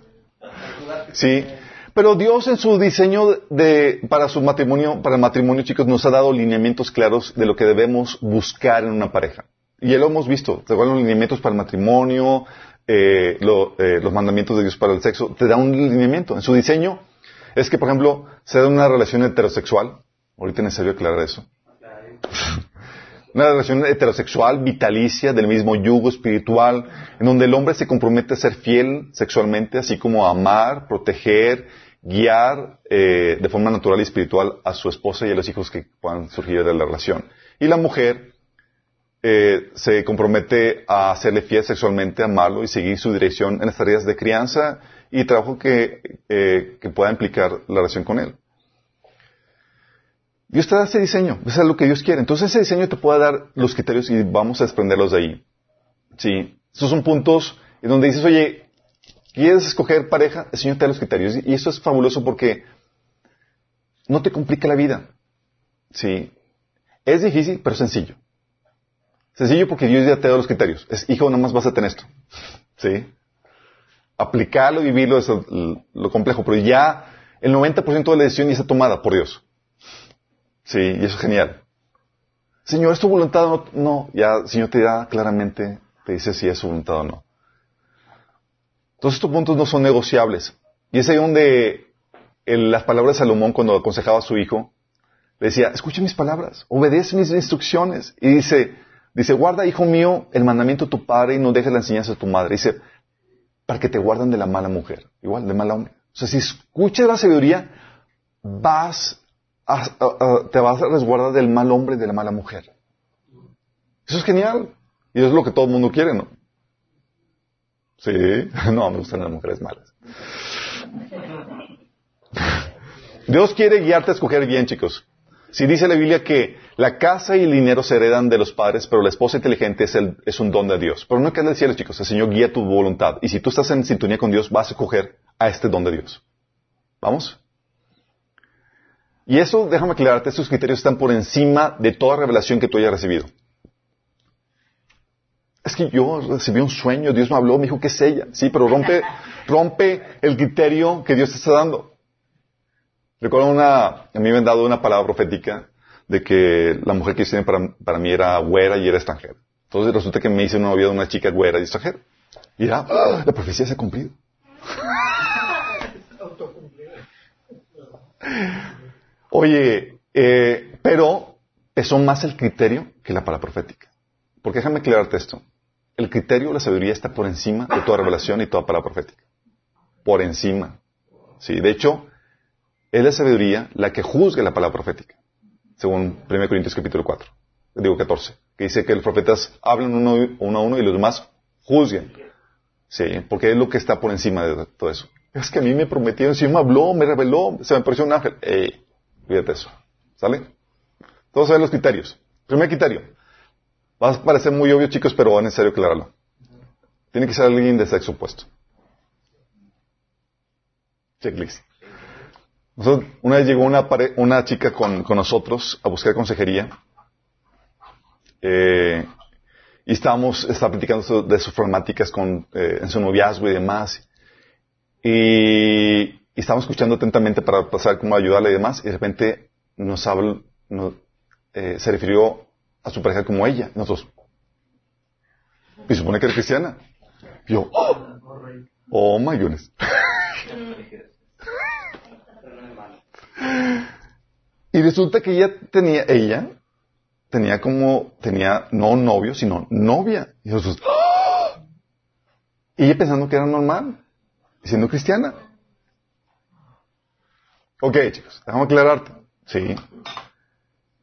sí. Pero Dios en su diseño de, para su matrimonio, para el matrimonio, chicos, nos ha dado lineamientos claros de lo que debemos buscar en una pareja. Y ya lo hemos visto. Te dan los lineamientos para el matrimonio, eh, eh, los mandamientos de Dios para el sexo, te da un lineamiento. En su diseño es que, por ejemplo, se da una relación heterosexual. Ahorita es necesario aclarar eso. una relación heterosexual, vitalicia, del mismo yugo espiritual, en donde el hombre se compromete a ser fiel sexualmente, así como a amar, proteger, guiar eh, de forma natural y espiritual a su esposa y a los hijos que puedan surgir de la relación. Y la mujer eh, se compromete a hacerle fiel sexualmente, amarlo y seguir su dirección en las tareas de crianza y trabajo que, eh, que pueda implicar la relación con él. Dios te da ese diseño, eso es lo que Dios quiere. Entonces ese diseño te puede dar los criterios y vamos a desprenderlos de ahí. Sí, estos son puntos en donde dices, oye, ¿quieres escoger pareja? El Señor te da los criterios. Y eso es fabuloso porque no te complica la vida. Sí, es difícil, pero sencillo. Sencillo porque Dios ya te da los criterios. Es, hijo, nomás vas a tener esto. ¿Sí? Aplicarlo y vivirlo es lo, complejo, pero ya el 90% de la decisión ya está tomada por Dios. Sí, y eso es genial. Señor, ¿es tu voluntad o no? No, ya el Señor te da claramente, te dice si es su voluntad o no. Todos estos puntos no son negociables. Y es ahí donde las palabras de Salomón cuando aconsejaba a su hijo, le decía, escucha mis palabras, obedece mis instrucciones. Y dice, dice, guarda, hijo mío, el mandamiento de tu padre y no dejes la enseñanza de tu madre. Dice, para que te guardan de la mala mujer, igual, de mala hombre. O sea, si escuchas la sabiduría, vas a, te vas a resguardar del mal hombre y de la mala mujer. Eso es genial. Y eso es lo que todo el mundo quiere, ¿no? Sí, no, me gustan las mujeres malas. Dios quiere guiarte a escoger bien, chicos. Si dice la Biblia que la casa y el dinero se heredan de los padres, pero la esposa inteligente es, un don de Dios. Pero no hay que decirle, chicos, el Señor guía tu voluntad. Y si tú estás en sintonía con Dios, vas a escoger a este don de Dios. ¿Vamos? Y eso, déjame aclararte, estos criterios están por encima de toda revelación que tú hayas recibido. Es que yo recibí un sueño, Dios me habló, me dijo que es ella. Sí, pero rompe, rompe el criterio que Dios te está dando. Recuerdo una, a mí me han dado una palabra profética de que la mujer que hice para, para mí era güera y era extranjera. Entonces resulta que me hice una novia de una chica güera y extranjera. Y era, ¡ah! la profecía se ha cumplido. Oye, eh, pero pesó más el criterio que la palabra profética. Porque déjame aclararte esto. El criterio de la sabiduría está por encima de toda revelación y toda palabra profética. Por encima. Sí, de hecho, es la sabiduría la que juzga la palabra profética. Según 1 Corintios capítulo 4. Digo 14. Que dice que los profetas hablan uno, a uno y los demás juzguen. Sí, porque es lo que está por encima de todo eso. Es que a mí me prometieron, si me habló, me reveló, se me pareció un ángel. Eh, fíjate eso. ¿Sale? Todos saben los criterios. Primer criterio. Va a parecer muy obvio, chicos, pero es necesario aclararlo. Tiene que ser alguien de sexo opuesto. Checklist. una vez llegó una, chica con, nosotros a buscar consejería. Eh, y estábamos, estaba platicando de sus problemáticas con, eh, en su noviazgo y demás. Y, estábamos escuchando atentamente para pasar cómo ayudarle y demás. Y de repente nos habla, eh, se refirió a su pareja como ella. Nosotros. Y supone que era cristiana. yo, oh, oh my goodness. y resulta que ella tenía, ella tenía como, tenía no novio, sino novia. Y nosotros, ¡Oh! y ella pensando que era normal, siendo cristiana. Ok, chicos, déjame aclararte. Sí.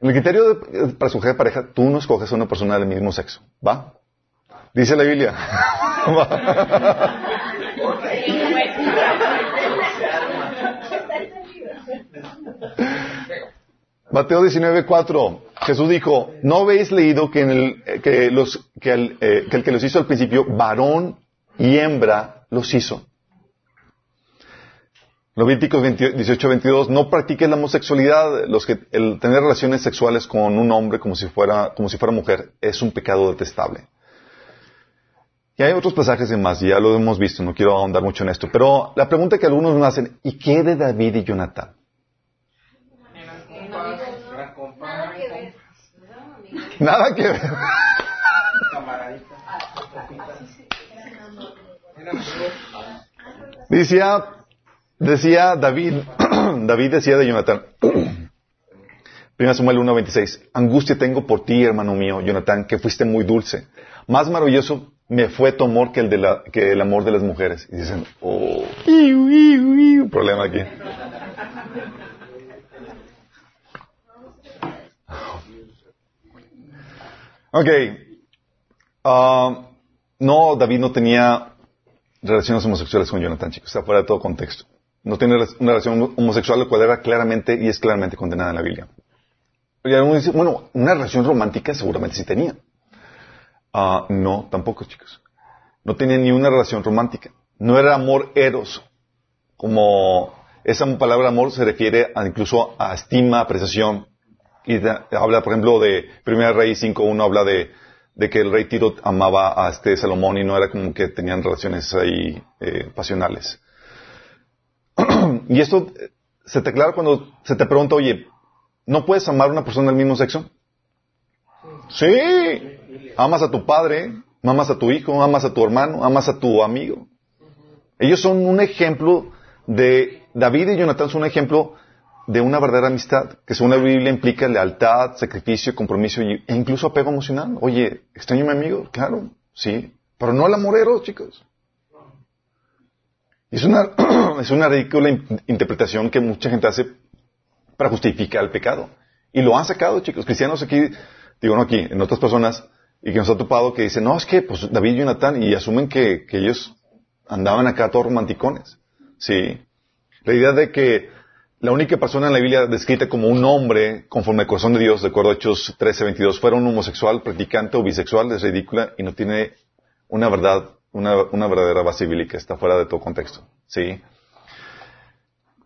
En el criterio de, para escoger pareja, tú no escoges a una persona del mismo sexo. ¿Va? Dice la Biblia. Mateo 19:4. Jesús dijo, ¿no habéis leído que, en el, los, que, el, eh, que el que los hizo al principio, varón y hembra, los hizo? Levíticos 18, 22, no practiques la homosexualidad, los que, el tener relaciones sexuales con un hombre como si fuera, como si fuera mujer, es un pecado detestable. Y hay otros pasajes más, ya lo hemos visto, no quiero ahondar mucho en esto, pero la pregunta que algunos nos hacen, ¿y qué de David y Jonathan? Nada que ver. Decía, decía David, David decía de Jonathan, 1 Samuel 1.26, angustia tengo por ti, hermano mío, Jonathan, que fuiste muy dulce. Más maravilloso me fue tu amor que el, de la, que el amor de las mujeres. Y dicen, oh, problema aquí. Ok. Ah, no, David no tenía relaciones homosexuales con Jonathan, chicos. Está fuera de todo contexto. No tiene una relación homosexual, lo cual era claramente y es claramente condenada en la Biblia. bueno, una relación romántica seguramente sí tenía. Ah, no, tampoco, chicos. No tenía ni una relación romántica. No era amor eros. Como esa palabra amor se refiere incluso a estima, apreciación, y habla, por ejemplo, de Primera Rey 5.1, habla de, de, que el rey Tiro amaba a este Salomón y no era como que tenían relaciones ahí eh, pasionales. y esto se te aclara cuando se te pregunta, oye, ¿no puedes amar a una persona del mismo sexo? Sí. Amas a tu padre, amas a tu hijo, amas a tu hermano, amas a tu amigo. Ellos son un ejemplo de, David y Jonathan son un ejemplo de una verdadera amistad, que según la Biblia implica lealtad, sacrificio, compromiso e incluso apego emocional. Oye, ¿extraño a mi amigo? Claro, sí, pero no al amorero, chicos. Es una, es una ridícula interpretación que mucha gente hace para justificar el pecado. Y lo han sacado, chicos. Cristianos aquí, digo no aquí, en otras personas, y que nos ha topado que dicen, no, es que pues David y Jonathan, y asumen que, que ellos andaban acá todos romanticones. Sí. La idea de que la única persona en la Biblia descrita como un hombre conforme al corazón de Dios, de acuerdo a Hechos 13:22, fuera un homosexual, practicante o bisexual, es ridícula y no tiene una verdad, una, una verdadera base bíblica, está fuera de todo contexto. ¿Sí?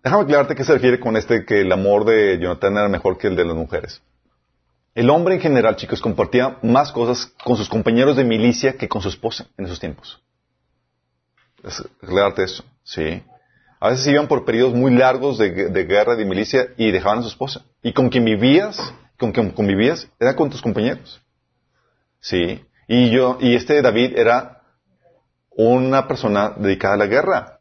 Déjame aclararte qué se refiere con este que el amor de Jonathan era mejor que el de las mujeres. El hombre en general, chicos, compartía más cosas con sus compañeros de milicia que con su esposa en esos tiempos. aclararte eso, sí. A veces iban por periodos muy largos de, guerra, de milicia, y dejaban a su esposa. Y con quien vivías, con quien convivías, era con tus compañeros. Sí. Y yo, y este David era una persona dedicada a la guerra.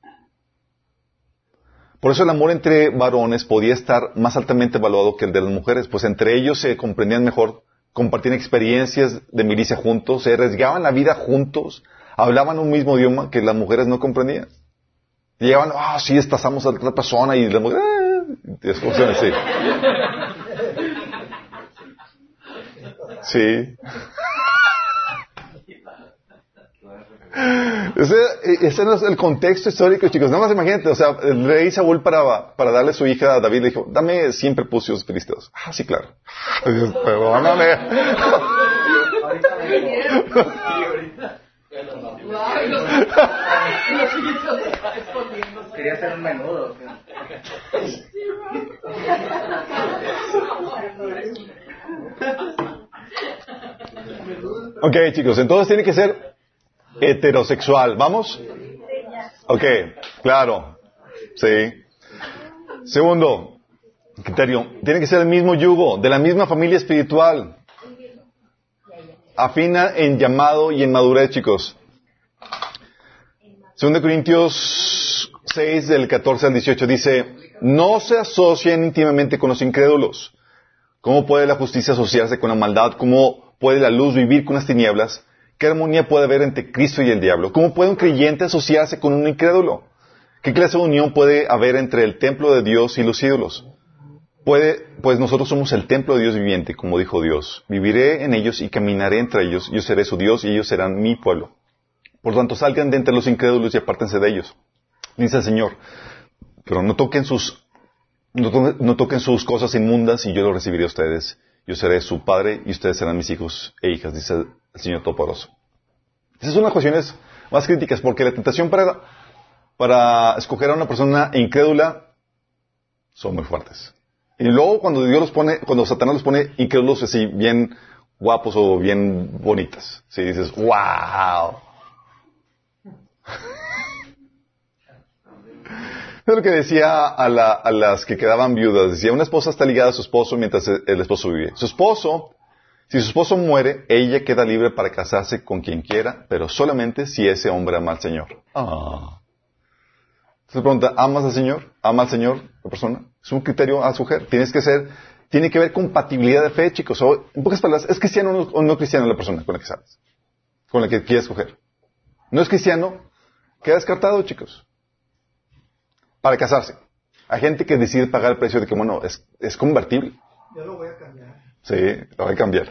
Por eso el amor entre varones podía estar más altamente evaluado que el de las mujeres, pues entre ellos se comprendían mejor, compartían experiencias de milicia juntos, se arriesgaban la vida juntos, hablaban un mismo idioma que las mujeres no comprendían. Llegaban, ah, sí, estazamos a otra persona y las mujeres, ah", así. Sí. Ese, ese, no es el contexto histórico, chicos. Nada más imagínate, o sea, el rey Saúl para, para darle su hija a David le dijo, dame siempre pucios filisteos. Ah, sí, claro. Dios, perdóname. Quería hacer un menudo. Ok, chicos, entonces tiene que ser heterosexual. ¿Vamos? Ok, claro. Sí. Segundo criterio, tiene que ser el mismo yugo, de la misma familia espiritual. Afina en llamado y en madurez, chicos. Segundo Corintios 6, del 14 al 18, dice, no se asocien íntimamente con los incrédulos. ¿Cómo puede la justicia asociarse con la maldad? ¿Cómo puede la luz vivir con las tinieblas? ¿Qué armonía puede haber entre Cristo y el diablo? ¿Cómo puede un creyente asociarse con un incrédulo? ¿Qué clase de unión puede haber entre el templo de Dios y los ídolos? Puede, pues nosotros somos el templo de Dios viviente, como dijo Dios. Viviré en ellos y caminaré entre ellos. Yo seré su Dios y ellos serán mi pueblo. Por tanto, salgan de entre los incrédulos y apártense de ellos. Dice el Señor. Pero no toquen sus, no, toquen sus cosas inmundas y yo lo recibiré a ustedes. Yo seré su padre y ustedes serán mis hijos e hijas, dice el Señor Toporoso. Esas son las cuestiones más críticas, porque la tentación para, para escoger a una persona incrédula son muy fuertes. Y luego cuando Dios los pone, cuando Satanás los pone incrédulos así, bien guapos o bien bonitas, si dices, wow. Es lo que decía a, a, las que quedaban viudas. Decía, una esposa está ligada a su esposo mientras el esposo vive. Su esposo si su esposo muere, ella queda libre para casarse con quien quiera, pero solamente si ese hombre ama al Señor. Ah. Se pregunta, ¿amas al Señor? ¿Ama al Señor la persona? Es un criterio a su mujer. Tienes que ser, tiene que ver compatibilidad de fe, chicos. O, en pocas palabras, ¿es cristiano o no cristiano la persona con la que sabes? Con la que quieres escoger. No es cristiano, queda descartado, chicos. Para casarse. Hay gente que decide pagar el precio de que, bueno, es, es convertible. Yo lo voy a cambiar. Sí, lo voy a cambiar.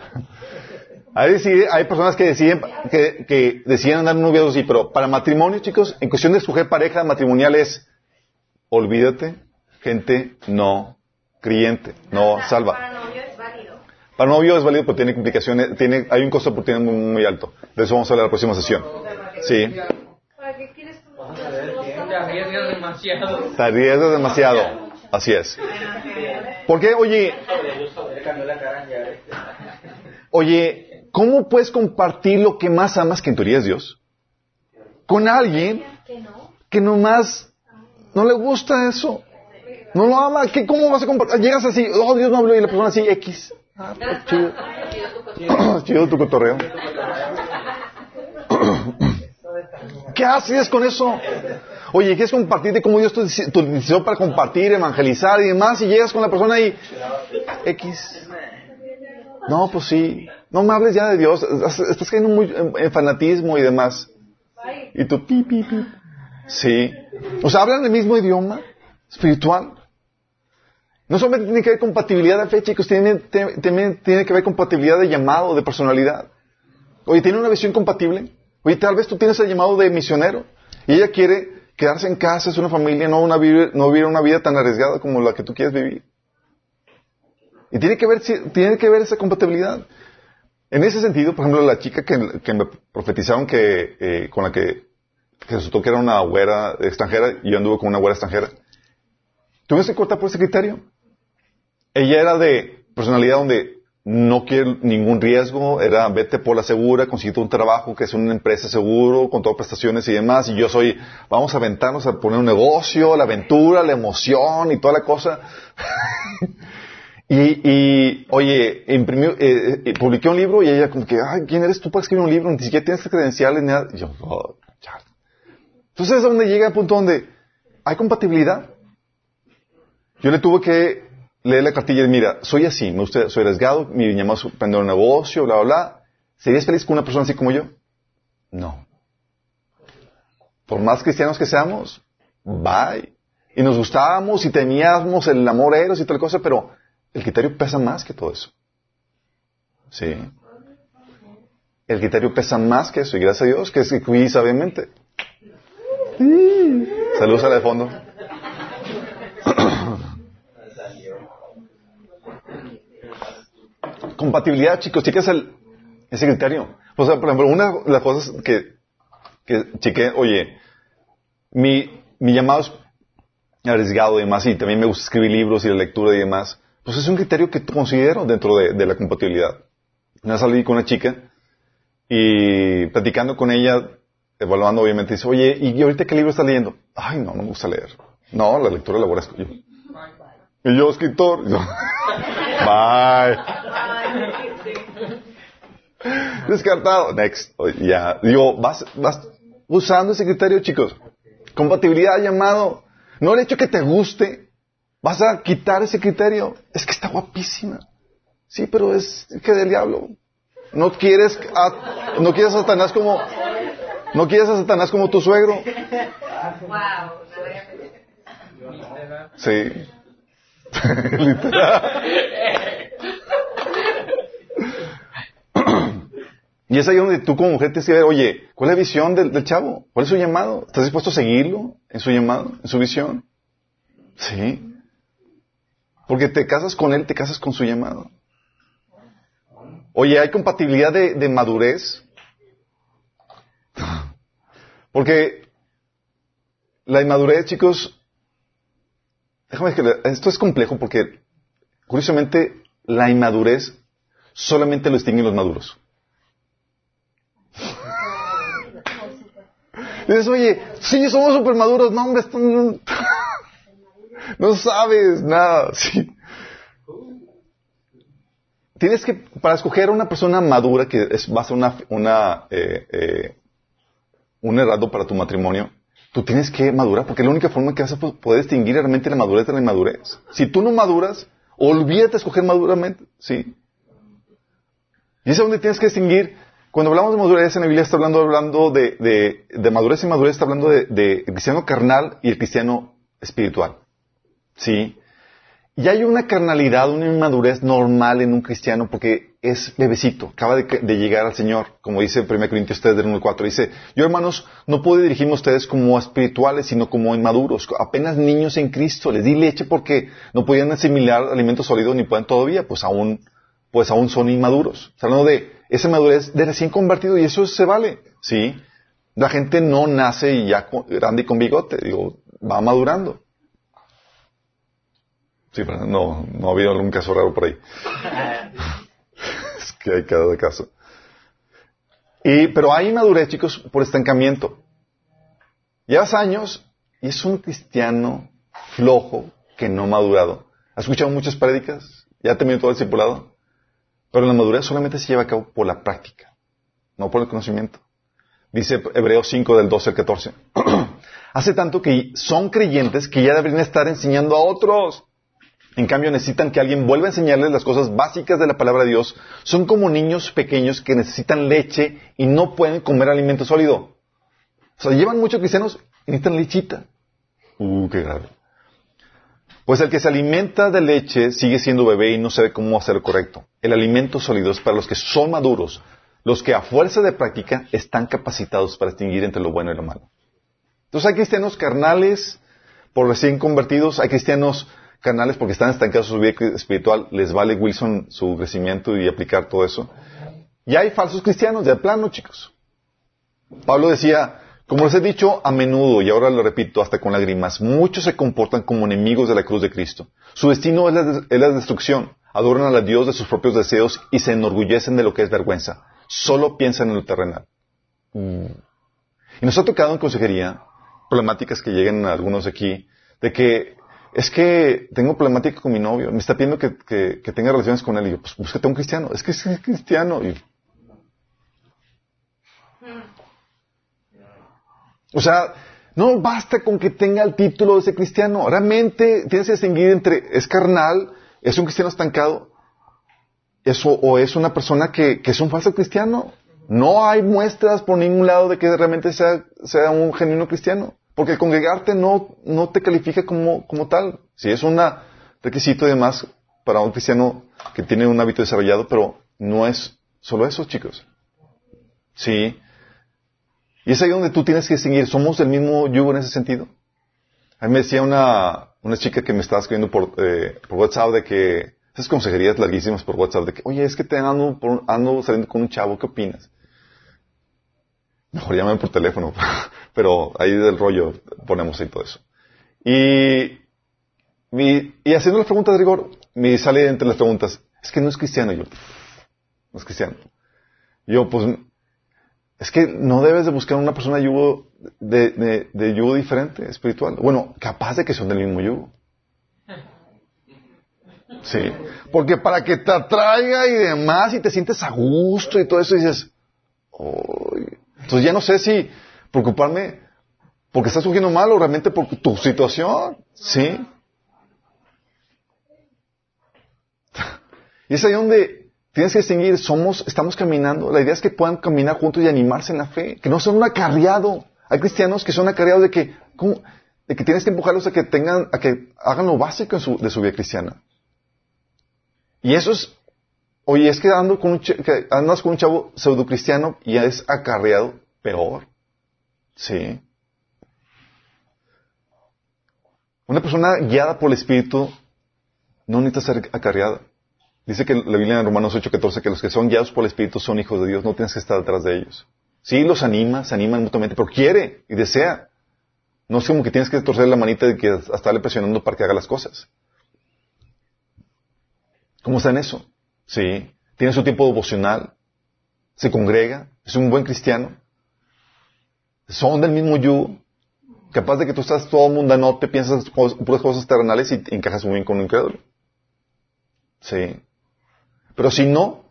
Hay, hay personas que deciden, que, que deciden andar en noviazgo, sí, pero para matrimonio, chicos, en cuestión de escoger pareja matrimonial es, olvídate, gente no creyente, no salva. Para novio es válido. Para novio es válido, pero tiene implicaciones, tiene, hay un costo de oportunidad muy, muy alto. De eso vamos a hablar en la próxima sesión. Sí. ¿Para qué quieres Te arriesgas demasiado. Te arriesgas demasiado. Así es. Porque, oye, oye, ¿cómo puedes compartir lo que más amas, que en teoría es Dios, con alguien que nomás no le gusta eso? No lo ama. ¿Qué, ¿Cómo vas a compartir? Llegas así, oh, Dios me habló y la persona así, X. Ah, pues, chido. chido tu cotorreo. ¿Qué haces con eso? Oye, quieres compartir de cómo Dios te utilizó para compartir, evangelizar y demás, y llegas con la persona y X. No, pues sí. No me hables ya de Dios. Estás, cayendo muy en, fanatismo y demás. Y tú, pi, pi, pi. Sí. O sea, hablan el mismo idioma espiritual. No solamente tiene que haber compatibilidad de fe, chicos, tiene, también tiene que haber compatibilidad de llamado, de personalidad. Oye, ¿tiene una visión compatible? Oye, tal vez tú tienes el llamado de misionero y ella quiere quedarse en casa, es una familia, no, una, no vivir una vida tan arriesgada como la que tú quieres vivir. Y tiene que ver, tiene que ver esa compatibilidad. En ese sentido, por ejemplo, la chica que, que me profetizaron que, eh, con la que, que resultó que era una güera extranjera, y yo anduve con una güera extranjera, tuvimos que cortar por ese criterio. Ella era de personalidad donde no quiere ningún riesgo, era vete por la segura, consiguiente un trabajo que es una empresa seguro, con todas prestaciones y demás, y yo soy, vamos a aventarnos a poner un negocio, la aventura, la emoción y toda la cosa. Y, y, oye, imprimió, eh, eh, publiqué un libro y ella como que, ay, ¿quién eres tú para escribir un libro? Ni siquiera tienes credenciales ni nada. Y yo, oh, ya. Entonces es donde llega el punto donde hay compatibilidad. Yo le tuve que leer la cartilla y mira, soy así, me gusta, soy arriesgado, mi llamado es emprender un negocio, bla, bla, bla. ¿Serías feliz con una persona así como yo? No. Por más cristianos que seamos, bye. Y nos gustábamos y teníamos el amor eros y tal cosa, pero el criterio pesa más que todo eso. Sí. El criterio pesa más que eso, y gracias a Dios que es que sabiamente. Saludos a la de fondo. Compatibilidad, chicos, chicas, el, ese criterio. O sea, por ejemplo, una de las cosas que, que chequé, oye, mi, mi llamado es arriesgado y demás, y también me gusta escribir libros y la lectura y demás, pues es un criterio que considero dentro de, de la compatibilidad. Una salí con una chica y platicando con ella, evaluando obviamente, dice, oye, ¿y ahorita qué libro estás leyendo? Ay, no, no me gusta leer. No, la lectura la aborrezco yo. Y yo, escritor. Yo, Bye. Descartado. Next. Oye, Ya. Digo, vas, vas usando ese criterio, chicos. Compatibilidad llamado. No el hecho que te guste. Vas a quitar ese criterio. Es que está guapísima. Sí, pero es que del diablo. No quieres a, no quieres a Satanás como, no quieres a Satanás como tu suegro. Wow. Sí. Literal. y es ahí donde tú como mujer tienes que ver, oye, ¿cuál es la visión del, chavo? ¿Cuál es su llamado? ¿Estás dispuesto a seguirlo en su llamado, en su visión? Sí. Porque te casas con él, te casas con su llamado. Oye, ¿hay compatibilidad de, madurez? Porque la inmadurez, chicos, déjame que le- esto es complejo porque, curiosamente, la inmadurez solamente lo distinguen los maduros. Dices, oye, sí, somos super maduros, no, hombre, no, sabes nada, sí. Tienes que, para escoger a una persona madura que es, va a ser una, una, eh, eh, un heraldo para tu matrimonio, tú tienes que madurar, porque la única forma que vas a po- poder distinguir realmente la madurez de la inmadurez. Si tú no maduras, olvídate de escoger maduramente, ¿sí? Y es donde tienes que distinguir, cuando hablamos de madurez en la Biblia está hablando, hablando de, de, de madurez y madurez, está hablando de, de cristiano carnal y el cristiano espiritual, ¿sí? Y hay una carnalidad, una inmadurez normal en un cristiano porque es bebecito, acaba de, de llegar al Señor, como dice 1 Corintios 3 del 1 al 4. Dice, yo hermanos, no puedo dirigirme a ustedes como espirituales, sino como inmaduros, apenas niños en Cristo. Les di leche porque no podían asimilar alimentos sólidos ni pueden todavía, pues aún, pues aún son inmaduros. Está hablando de esa madurez de recién convertido y eso se vale, ¿sí? La gente no nace y ya grande y con bigote, digo, va madurando. Sí, pero no, no ha habido algún caso raro por ahí. es que hay cada caso. Y, pero hay madurez, chicos, por estancamiento. Llevas años y es un cristiano flojo que no ha madurado. ¿Has escuchado muchas prédicas? ¿Ya ha tenido todo el discipulado? Pero la madurez solamente se lleva a cabo por la práctica, no por el conocimiento. Dice Hebreos 5 del 12 al 14. Hace tanto que son creyentes que ya deberían estar enseñando a otros. En cambio, necesitan que alguien vuelva a enseñarles las cosas básicas de la palabra de Dios. Son como niños pequeños que necesitan leche y no pueden comer alimento sólido. O sea, llevan muchos cristianos y necesitan lechita. Uh, qué grave. Pues el que se alimenta de leche sigue siendo bebé y no sabe cómo hacer correcto. El alimento sólido es para los que son maduros, los que a fuerza de práctica están capacitados para distinguir entre lo bueno y lo malo. Entonces hay cristianos carnales por recién convertidos, hay cristianos carnales porque están estancados en su vida espiritual, les vale Wilson su crecimiento y aplicar todo eso. Y hay falsos cristianos, de plano, chicos. Pablo decía, como les he dicho a menudo, y ahora lo repito hasta con lágrimas, muchos se comportan como enemigos de la cruz de Cristo. Su destino es la, destrucción. Adoran a Dios de sus propios deseos y se enorgullecen de lo que es vergüenza. Solo piensan en lo terrenal. Mm. Y nos ha tocado en consejería problemáticas que lleguen a algunos aquí, de que es que tengo problemática con mi novio, me está pidiendo que, tenga relaciones con él. Y yo, pues búscate un cristiano. Es que es cristiano. Y O sea, no basta con que tenga el título de ese cristiano. Realmente tienes que distinguir entre es carnal, es un cristiano estancado, eso, o es una persona que, es un falso cristiano. No hay muestras por ningún lado de que realmente sea, sea un genuino cristiano. Porque congregarte no, no te califica como, como tal. Si es un requisito además para un cristiano que tiene un hábito desarrollado, pero no es solo eso, chicos. Sí. Y es ahí donde tú tienes que distinguir, ¿somos del mismo yugo en ese sentido? A mí me decía una, una chica que me estaba escribiendo por, eh, por WhatsApp de que, esas consejerías larguísimas por WhatsApp, de que, oye, es que te ando, ando saliendo con un chavo, ¿qué opinas? Mejor llámame por teléfono, pero ahí del rollo ponemos ahí todo eso. Y, y, y haciendo las preguntas de rigor, me sale entre las preguntas, es que no es cristiano yo. No es cristiano. Yo, pues, es que no debes de buscar una persona yugo de, de, yugo diferente, espiritual. Bueno, capaz de que son del mismo yugo. Sí. Porque para que te atraiga y demás y te sientes a gusto y todo eso dices, entonces ya no sé si preocuparme porque estás surgiendo mal o realmente por tu situación. Sí. Y es ahí donde Tienes que distinguir, somos, estamos caminando. La idea es que puedan caminar juntos y animarse en la fe, que no son un acarreado. Hay cristianos que son acarreados de que, de que tienes que empujarlos a que tengan, a que hagan lo básico de su vida cristiana. Y eso es, oye, es que, ando andas con un chavo pseudo cristiano y es acarreado, peor. Sí. Una persona guiada por el Espíritu no necesita ser acarreada. Dice que la Biblia en Romanos 8:14 que los que son guiados por el Espíritu son hijos de Dios, no tienes que estar detrás de ellos. Sí, los anima, se animan mutuamente, pero quiere y desea. No es como que tienes que torcer la manita y que estarle presionando para que haga las cosas. ¿Cómo está en eso? Sí. Tiene su tiempo devocional. Se congrega. Es un buen cristiano. Son del mismo yugo. Capaz de que tú estás todo mundano, te piensas puras cosas terrenales y encajas muy bien con un incrédulo. Sí. Pero si no,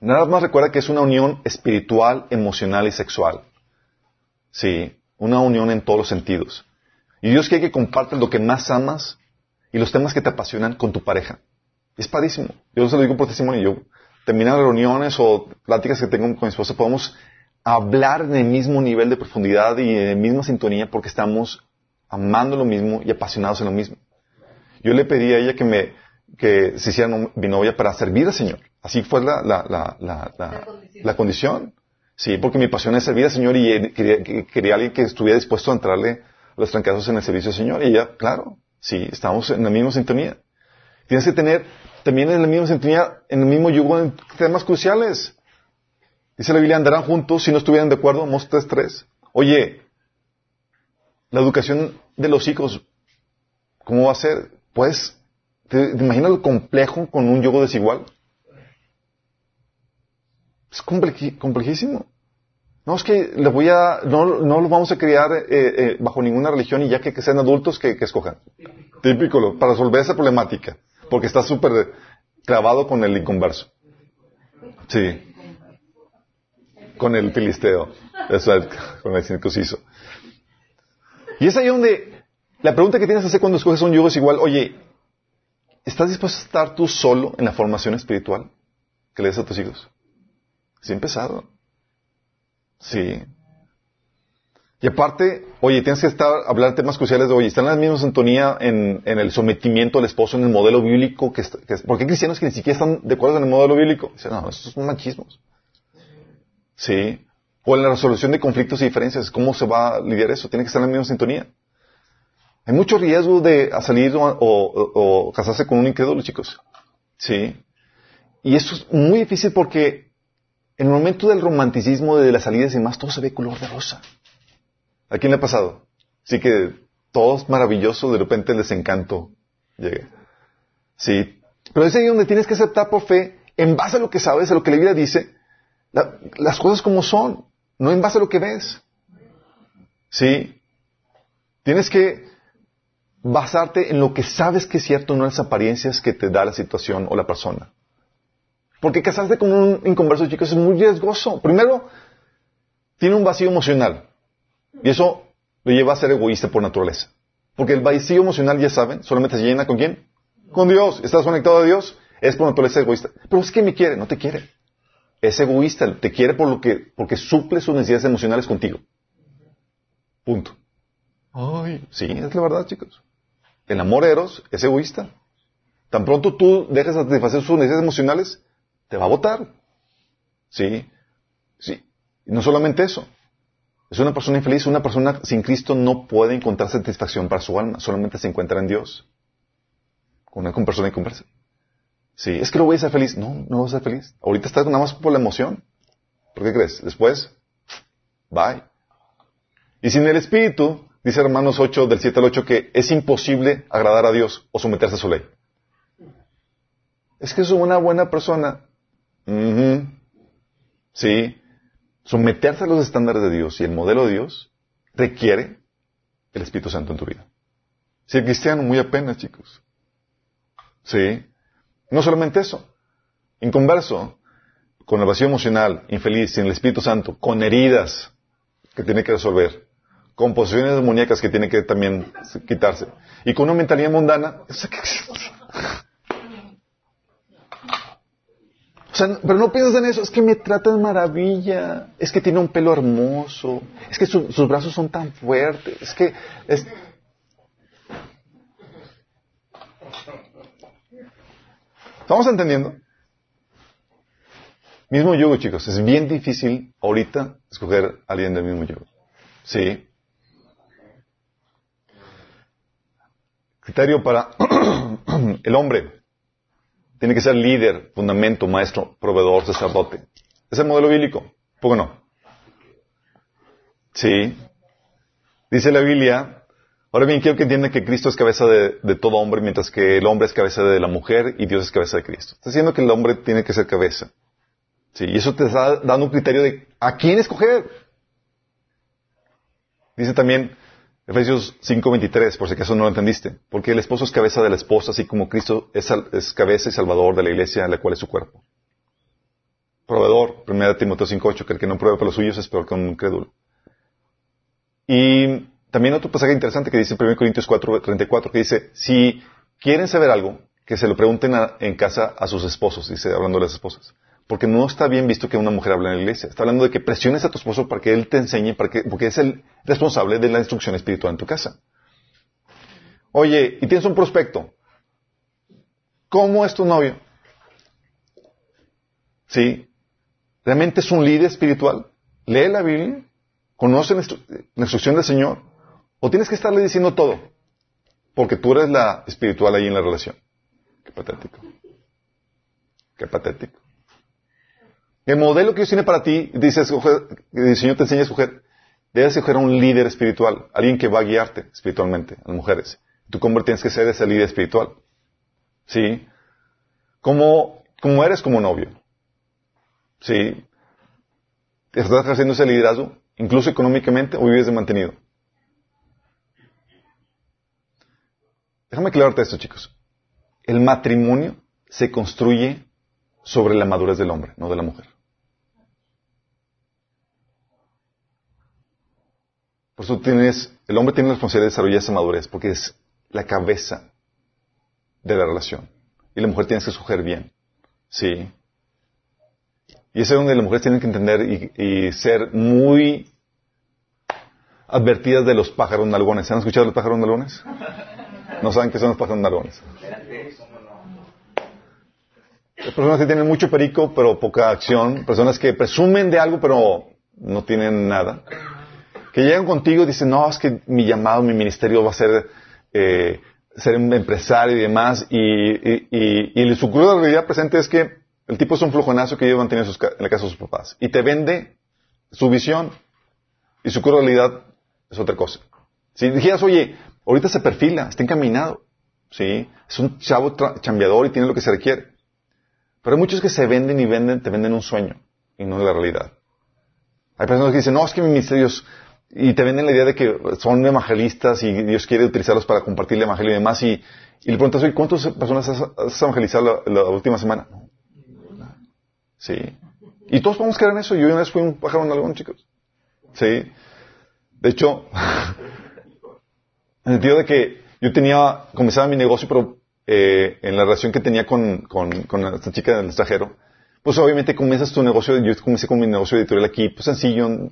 nada más recuerda que es una unión espiritual, emocional y sexual. Sí, una unión en todos los sentidos. Y Dios quiere que compartas lo que más amas y los temas que te apasionan con tu pareja. Es padrísimo. Yo se lo digo por testimonio. Yo, terminan reuniones o pláticas que tengo con mi esposa, podemos hablar en el mismo nivel de profundidad y en la misma sintonía porque estamos amando lo mismo y apasionados en lo mismo. Yo le pedí a ella que me, que se hiciera mi novia para servir al Señor. Así fue la, la, la, la, la condición. Sí, porque mi pasión es servir al Señor y quería, quería alguien que estuviera dispuesto a entrarle los trancazos en el servicio al Señor. Y ella, claro, sí, estamos en la misma sintonía. Tienes que tener también en la misma sintonía, en el mismo yugo en temas cruciales. Dice la Biblia, andarán juntos si no estuvieran de acuerdo, Mostres 3. Oye, la educación de los hijos, ¿cómo va a ser? Pues ¿Te, imaginas lo complejo con un yugo desigual? Es complejísimo. No, es que le voy a, no, no lo vamos a criar eh, eh, bajo ninguna religión y ya que, sean adultos que, escojan. Típico. para resolver esa problemática. Porque está súper clavado con el inconverso. Sí. Con el filisteo. Eso, con el circunciso. Y es ahí donde la pregunta que tienes que hacer cuando escoges un yugo es igual, oye, ¿estás dispuesto a estar tú solo en la formación espiritual que le des a tus hijos? Sí, empezado. Sí. Y aparte, oye, tienes que estar, hablar temas cruciales de, oye, están en la misma sintonía en, el sometimiento al esposo en el modelo bíblico, que, que porque hay cristianos que ni siquiera están de acuerdo en el modelo bíblico. Dicen, no, estos son machismos. Sí. O en la resolución de conflictos y diferencias, ¿cómo se va a lidiar eso? Tiene que estar en la misma sintonía. Hay mucho riesgo de salir o, casarse con un incrédulo, chicos. Sí. Y eso es muy difícil porque en el momento del romanticismo, de las salidas y demás, todo se ve color de rosa. ¿A quién le ha pasado? Sí que todo es maravilloso, de repente el desencanto llega. Sí. Pero es ahí donde tienes que aceptar por fe, en base a lo que sabes, a lo que la Biblia dice, la, las cosas como son, no en base a lo que ves. Sí. Tienes que basarte en lo que sabes que es cierto, no en las apariencias que te da la situación o la persona. Porque casarte con un inconverso, chicos, es muy riesgoso. Primero, tiene un vacío emocional. Y eso lo lleva a ser egoísta por naturaleza. Porque el vacío emocional, ya saben, solamente se llena con quién? Con Dios. Estás conectado a Dios, es por naturaleza egoísta. Pero es que me quiere, no te quiere. Es egoísta, te quiere por lo que, porque suple sus necesidades emocionales contigo. Punto. Ay, sí, es la verdad, chicos. El amor eros es egoísta. Tan pronto tú dejas de satisfacer sus necesidades emocionales, te va a votar. Sí. Sí. Y no solamente eso. Es una persona infeliz. Una persona sin Cristo no puede encontrar satisfacción para su alma. Solamente se encuentra en Dios. Con una persona inconversa. Sí. Es que no voy a ser feliz. No, no voy a ser feliz. Ahorita estás nada más por la emoción. ¿Por qué crees? Después, bye. Y sin el Espíritu, dice Hermanos 8, del 7 al 8, que es imposible agradar a Dios o someterse a su ley. Es que es una buena persona. Sí. Someterse a los estándares de Dios y el modelo de Dios requiere el Espíritu Santo en tu vida. Si el cristiano, muy apenas, chicos. Sí. No solamente eso. Inconverso, con el vacío emocional, infeliz, sin el Espíritu Santo, con heridas que tiene que resolver, con posiciones demoníacas que tiene que también quitarse, y con una mentalidad mundana. O sea, pero no piensas en eso, es que me trata de maravilla, es que tiene un pelo hermoso, es que su, sus brazos son tan fuertes, es que... Es... ¿Estamos entendiendo? Mismo yugo, chicos. Es bien difícil ahorita escoger a alguien del mismo yugo. Sí. Criterio para el hombre. Tiene que ser líder, fundamento, maestro, proveedor, sacerdote. Es el modelo bíblico. ¿Por qué no? Sí. Dice la Biblia, ahora bien quiero que entiendan que Cristo es cabeza de, de, todo hombre, mientras que el hombre es cabeza de la mujer y Dios es cabeza de Cristo. Está diciendo que el hombre tiene que ser cabeza. Sí, y eso te está dando un criterio de a quién escoger. Dice también Efesios 5:23, por si acaso no lo entendiste, porque el esposo es cabeza de la esposa, así como Cristo es, cabeza y salvador de la iglesia, la cual es su cuerpo. Proveedor, 1 Timoteo 5:8, que el que no pruebe para los suyos es peor que un crédulo. Y también otro pasaje interesante que dice en 1 Corintios 4:34, que dice, si quieren saber algo, que se lo pregunten en casa a sus esposos, dice, hablando de las esposas. Porque no está bien visto que una mujer hable en la iglesia. Está hablando de que presiones a tu esposo para que él te enseñe, para que, porque es el responsable de la instrucción espiritual en tu casa. Oye, y tienes un prospecto. ¿Cómo es tu novio? ¿Sí? ¿Realmente es un líder espiritual? ¿Lee la Biblia? ¿Conoce la, la instrucción del Señor? ¿O tienes que estarle diciendo todo? Porque tú eres la espiritual ahí en la relación. Qué patético. Qué patético. El modelo que Dios tiene para ti, dice, el Señor te enseña a escoger, debes escoger a un líder espiritual, alguien que va a guiarte espiritualmente, a las mujeres. Tú como tienes que ser ese líder espiritual. ¿Sí? Como, eres como novio. ¿Sí? ¿Estás ejerciendo ese liderazgo, incluso económicamente, o vives de mantenido? Déjame aclararte esto, chicos. El matrimonio se construye sobre la madurez del hombre, no de la mujer. Por eso tienes, el hombre tiene la responsabilidad de desarrollar esa madurez, porque es la cabeza de la relación. Y la mujer tiene que escoger bien. Sí. Y es donde las mujeres tienen que entender y, ser muy advertidas de los pájaros nalgones. ¿Han escuchado los pájaros nalgones? ¿No saben qué son los pájaros nalgones? personas que tienen mucho perico pero poca acción, personas que presumen de algo pero no tienen nada, que llegan contigo y dicen, no, es que mi llamado, mi ministerio va a ser eh, ser un empresario y demás, y, y, y, y su cruda realidad presente es que el tipo es un flojonazo que lleva mantenido en la casa de sus papás, y te vende su visión, y su cruda realidad es otra cosa. Si dijeras, oye, ahorita se perfila, está encaminado, ¿sí? Es un chavo chambeador y tiene lo que se requiere. Pero hay muchos que se venden y venden, te venden un sueño y no la realidad. Hay personas que dicen, no, es que mi ministerio es... Y te venden la idea de que son evangelistas y Dios quiere utilizarlos para compartir el evangelio y demás. Y, y le preguntas, ¿cuántas personas has, evangelizado la, última semana? Sí. Y todos podemos creer en eso. Yo una vez fui un pájaro en algún, chicos. Sí. De hecho, en el sentido de que yo tenía, comenzaba mi negocio, pero eh, en la relación que tenía con, con esta chica del extranjero, pues obviamente comienzas tu negocio, yo comencé con mi negocio editorial aquí, pues sencillo,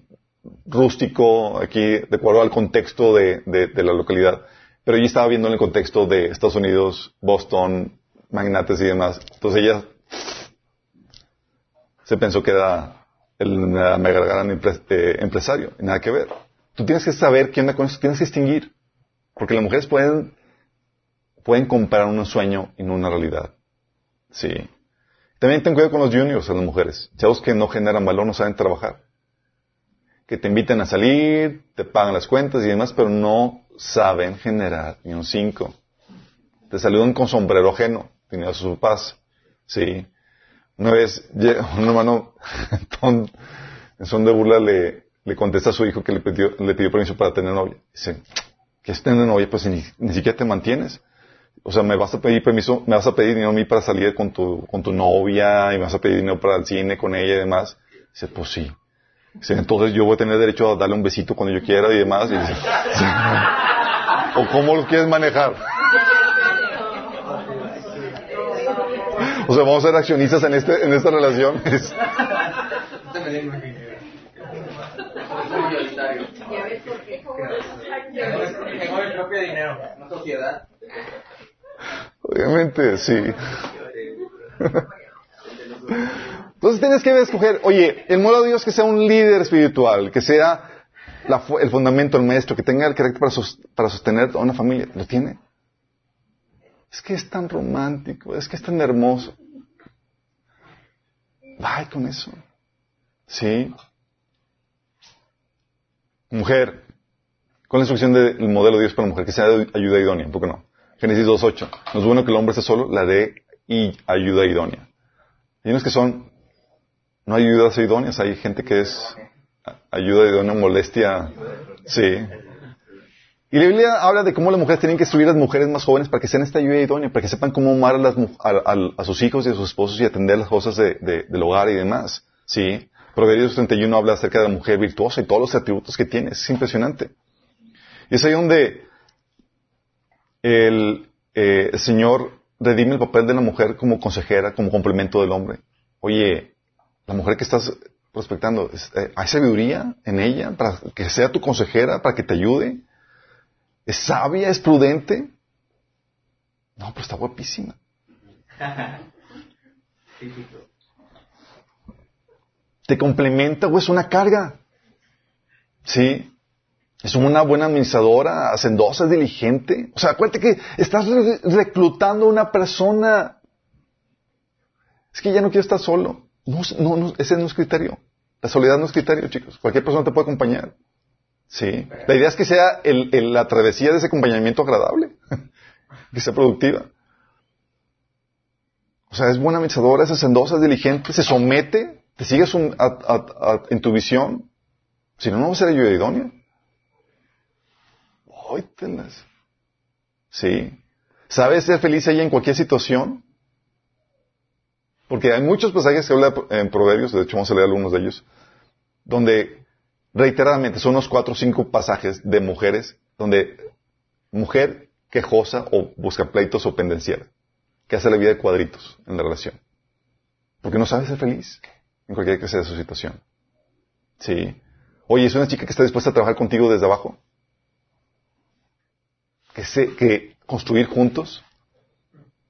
rústico, aquí de acuerdo al contexto de, la localidad. Pero ella estaba viendo en el contexto de Estados Unidos, Boston, magnates y demás. Entonces ella se pensó que era el mega gran eh, empresario, nada que ver. Tú tienes que saber quién con eso, tienes que distinguir. Porque las mujeres pueden pueden comprar un sueño y no una realidad. Sí. También ten cuidado con los juniors, a las mujeres. Chavos que no generan valor, no saben trabajar. Que te invitan a salir, te pagan las cuentas y demás, pero no saben generar ni un cinco. Te saludan con sombrero ajeno, a su paz. Sí. Una vez, un hermano, en son de burla, le, le contesta a su hijo que le pidió, le pidió permiso para tener novia. Dice, ¿qué es tener novia? Pues ni, ni siquiera te mantienes. O sea, me vas a pedir permiso, me vas a pedir dinero a mí para salir con tu, con tu novia y me vas a pedir dinero para el cine con ella y demás. Dice, pues sí. Entonces yo voy a tener derecho a darle un besito cuando yo quiera y demás. Y dice, ¿O cómo lo quieres manejar? O sea, vamos a ser accionistas en, este, en esta relación. Obviamente, sí. Entonces tienes que escoger, oye, el modo de Dios que sea un líder espiritual, que sea el fundamento, el maestro, que tenga el carácter para, sostener a una familia. ¿Lo tiene? Es que es tan romántico, es que es tan hermoso. Vaya con eso. ¿Sí? Mujer, con la instrucción del modelo de Dios para la mujer? Que sea ayuda idónea, ¿por qué no? Génesis 2.8. No es bueno que el hombre esté solo, la de y ayuda idónea. Hay unos que son, no hay ayudas idóneas, hay gente que es ayuda idónea, molestia. Sí. Y la Biblia habla de cómo las mujeres tienen que instruir a las mujeres más jóvenes para que sean esta ayuda idónea, para que sepan cómo amar a, sus hijos y a sus esposos y atender las cosas del hogar y demás. Sí. Proverbios 31 habla acerca de la mujer virtuosa y todos los atributos que tiene. Es impresionante. Y es ahí donde el, eh, Señor redime el papel de la mujer como consejera, como complemento del hombre. Oye, la mujer que estás respetando, eh, ¿hay sabiduría en ella para que sea tu consejera, para que te ayude? ¿Es sabia? ¿Es prudente? No, pero está guapísima. ¿Te complementa o es una carga? ¿Sí? Es una buena administradora, hacendosa, diligente. O sea, acuérdate que estás reclutando a una persona. Es que ya no quiero estar solo. No, no, ese no es criterio. La soledad no es criterio, chicos. Cualquier persona te puede acompañar. Sí. La idea es que sea la travesía de ese acompañamiento agradable. que sea productiva. O sea, es buena administradora, es hacendosa, es diligente, se somete, te sigues en tu visión. Si no, no va a ser ayuda idónea. Sí. ¿Sabes ser feliz ella en cualquier situación? Porque hay muchos pasajes que habla en Proverbios, de hecho vamos a leer algunos de ellos, donde reiteradamente, son unos cuatro o cinco pasajes de mujeres donde mujer quejosa o busca pleitos o pendenciera, que hace la vida de cuadritos en la relación. Porque no sabe ser feliz en cualquier que sea su situación. Sí. Oye, ¿es una chica que está dispuesta a trabajar contigo desde abajo? Que, se, que construir juntos.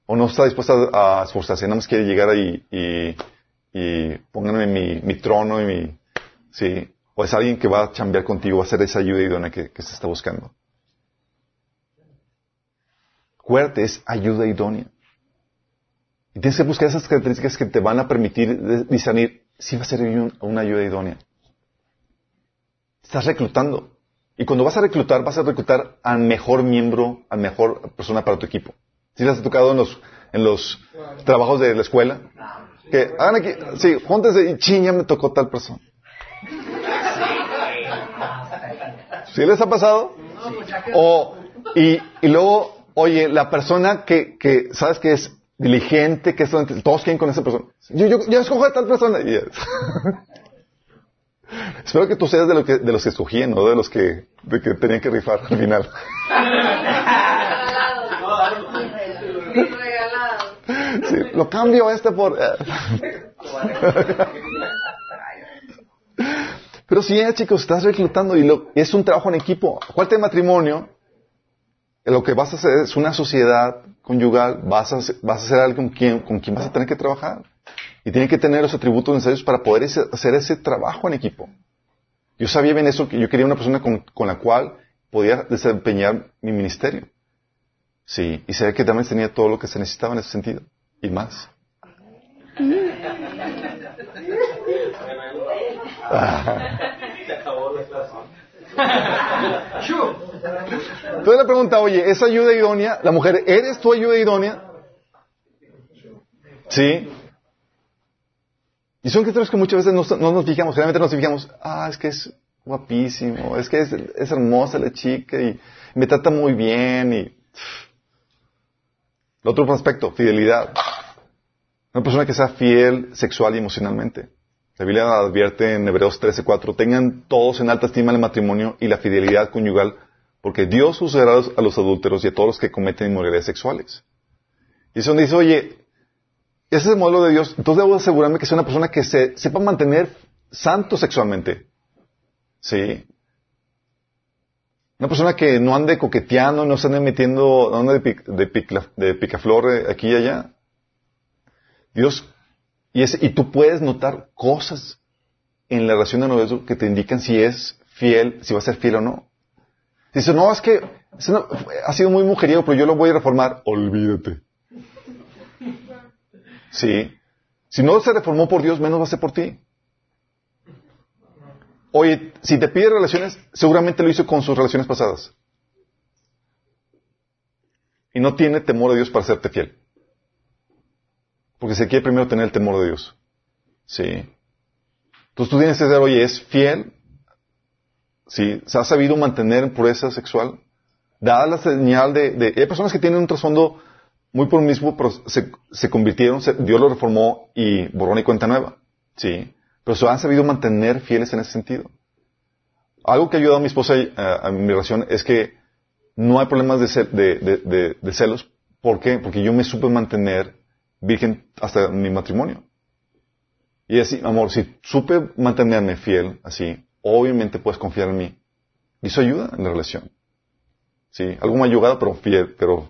¿O no está dispuesta a esforzarse? Nada más quiere llegar ahí y, y pónganme mi, mi trono y mi... Sí. O es alguien que va a chambear contigo, va a ser esa ayuda idónea que, se está buscando. Acuérdate, es ayuda idónea. Y tienes que buscar esas características que te van a permitir discernir si va a ser una ayuda idónea. Estás reclutando. Y cuando vas a reclutar, vas a reclutar al mejor miembro, al mejor persona para tu equipo. Si les has tocado en los, en los trabajos de la escuela, que hagan aquí, sí, júntense y ching, ya me tocó tal persona. ¿Sí les ha pasado? O, y, y luego, oye, la persona que, que sabes que es diligente, que es, todos quieren con esa persona. Yo, yo, yo escojo a tal persona. Y, Espero que tú seas de, lo que, de los que escogían, no de los que, de que tenían que rifar al final. Sí, lo cambio este por... eh. Pero si ya, chicos, estás reclutando y lo, es un trabajo en equipo. ¿Cuál de matrimonio? Lo que vas a hacer es una sociedad conyugal, vas a, vas a ser alguien con quien, con quien vas a tener que trabajar. Y tiene que tener los atributos necesarios para poder hacer ese trabajo en equipo. Yo sabía bien eso, que yo quería una persona con la cual podía desempeñar mi ministerio. Sí, y sabía que también tenía todo lo que se necesitaba en ese sentido. Y más. Entonces la pregunta, oye, ¿es ayuda idónea? La mujer, ¿eres tu ayuda idónea? Sí. Y son criterios que muchas veces no, no nos fijamos, generalmente nos fijamos, ah, es que es guapísimo, es que es, es hermosa la chica y me trata muy bien y... El otro aspecto, fidelidad. Una persona que sea fiel sexual y emocionalmente. La Biblia advierte en Hebreos 13:4, tengan todos en alta estima el matrimonio y la fidelidad conyugal, porque Dios juzgará a los adúlteros y a todos los que cometen inmoralidades sexuales. Y eso donde dice, oye, ese es el modelo de Dios, entonces debo asegurarme que sea una persona que se, sepa mantener santo sexualmente. ¿Sí? Una persona que no ande coqueteando, no se ande metiendo, no ande de, pic, de, de picaflor eh, aquí y allá. Dios, y, y tú puedes notar cosas en la relación de noviazgo que te indican si es fiel, si va a ser fiel o no. Dice, no, es que no, ha sido muy mujeriego, pero yo lo voy a reformar. Olvídate. Sí. Si no se reformó por Dios, menos va a ser por ti. Oye, si te pide relaciones, seguramente lo hizo con sus relaciones pasadas. Y no tiene temor de Dios para serte fiel. Porque se quiere primero tener el temor de Dios. Sí. Entonces tú tienes que ser, oye, ¿es fiel? Sí. ¿Se ha sabido mantener en pureza sexual? Da la señal de, de, Hay personas que tienen un trasfondo muy por mismo, pero se, se convirtieron, se, Dios lo reformó y borrón y cuenta nueva. Sí. Pero se han sabido mantener fieles en ese sentido. Algo que ha ayudado a mi esposa a, a mi relación es que no hay problemas de, cel, de, de, de, celos. ¿Por qué? Porque yo me supe mantener virgen hasta mi matrimonio. Y así, amor, si supe mantenerme fiel así, obviamente puedes confiar en mí. Y eso ayuda en la relación. Sí, algo más ayudado, pero fiel, pero,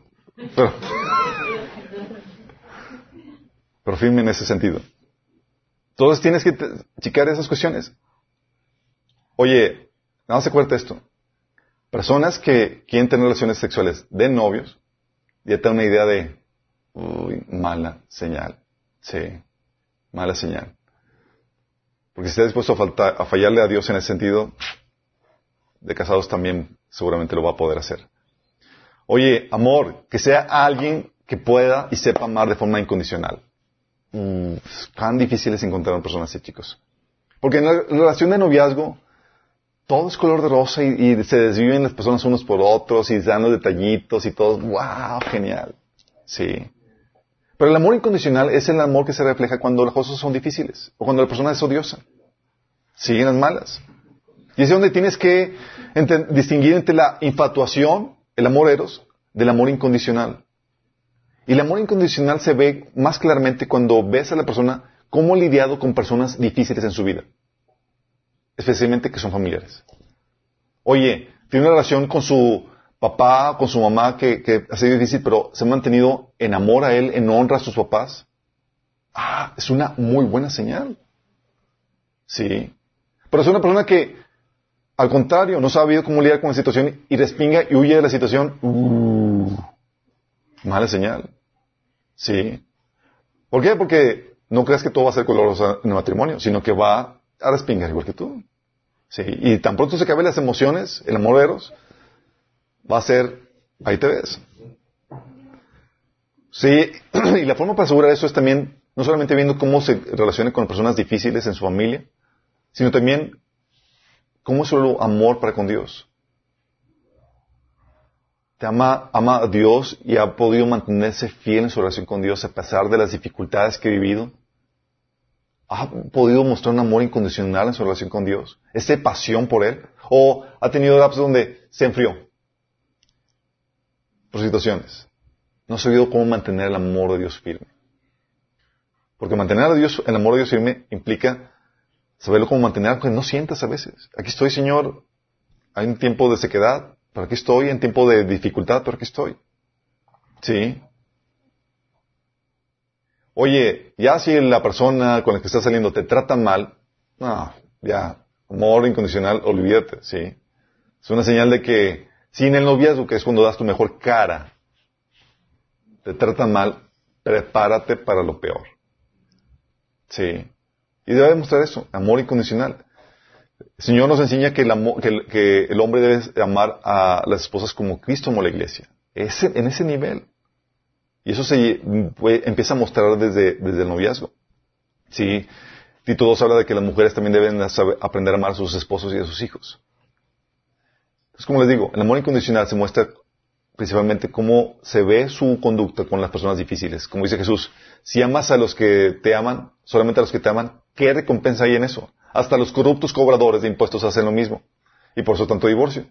pero, pero firme en ese sentido. Entonces tienes que checar esas cuestiones. Oye, nada más acuérdate esto. Personas que quieren tener relaciones sexuales de novios, ya te una idea de, uy, mala señal. Sí, mala señal. Porque si estás dispuesto a, a fallarle a Dios en ese sentido, de casados también seguramente lo va a poder hacer. Oye, amor, que sea alguien que pueda y sepa amar de forma incondicional. Mm, tan difícil es encontrar una persona así, chicos. Porque en la relación de noviazgo, todo es color de rosa y, se desviven las personas unos por otros y dan los detallitos y todo. ¡Wow! Genial. Sí. Pero el amor incondicional es el amor que se refleja cuando las cosas son difíciles o cuando la persona es odiosa. Siguen las malas. Y es donde tienes que distinguir entre la infatuación, el amor eros, del amor incondicional. Y el amor incondicional se ve más claramente cuando ves a la persona cómo ha lidiado con personas difíciles en su vida. Especialmente que son familiares. Oye, tiene una relación con su papá, con su mamá que, ha sido difícil, pero se ha mantenido en amor a él, en honra a sus papás. Ah, es una muy buena señal. Sí. Pero es una persona que, al contrario, no sabe cómo lidiar con la situación y respinga y huye de la situación. Uh, mala señal. Sí. ¿Por qué? Porque no creas que todo va a ser coloroso en el matrimonio, sino que va a respingar igual que tú. Sí. Y tan pronto se acaben las emociones, el amor veros, va a ser, ahí te ves. Sí, y la forma para asegurar eso es también, no solamente viendo cómo se relaciona con personas difíciles en su familia, sino también cómo es su amor para con Dios. Te ama, ama a Dios y ha podido mantenerse fiel en su relación con Dios a pesar de las dificultades que ha vivido. Ha podido mostrar un amor incondicional en su relación con Dios. Esa pasión por Él. O ha tenido lapsos donde se enfrió por situaciones. No ha sabido cómo mantener el amor de Dios firme. Porque mantener a Dios, el amor de Dios firme implica saberlo cómo mantener, aunque no sientas a veces. Aquí estoy, Señor. Hay un tiempo de sequedad, pero aquí estoy. En tiempo de dificultad, pero aquí estoy. Sí. Oye, ya si la persona con la que estás saliendo te trata mal, no, ya, amor incondicional, olvídate, sí. Es una señal de que sin el noviazgo, que es cuando das tu mejor cara, te tratan mal, prepárate para lo peor. Sí. Y debe demostrar eso, amor incondicional. El Señor nos enseña que el, hombre debe amar a las esposas como Cristo amó la iglesia. en ese nivel. Y eso se empieza a mostrar desde, el noviazgo. Sí. Tito 2 habla de que las mujeres también deben aprender a amar a sus esposos y a sus hijos. Es como les digo, el amor incondicional se muestra principalmente cómo se ve su conducta con las personas difíciles. Como dice Jesús, si amas a los que te aman, solamente a los que te aman, ¿qué recompensa hay en eso? Hasta los corruptos cobradores de impuestos hacen lo mismo. Y por eso tanto divorcio.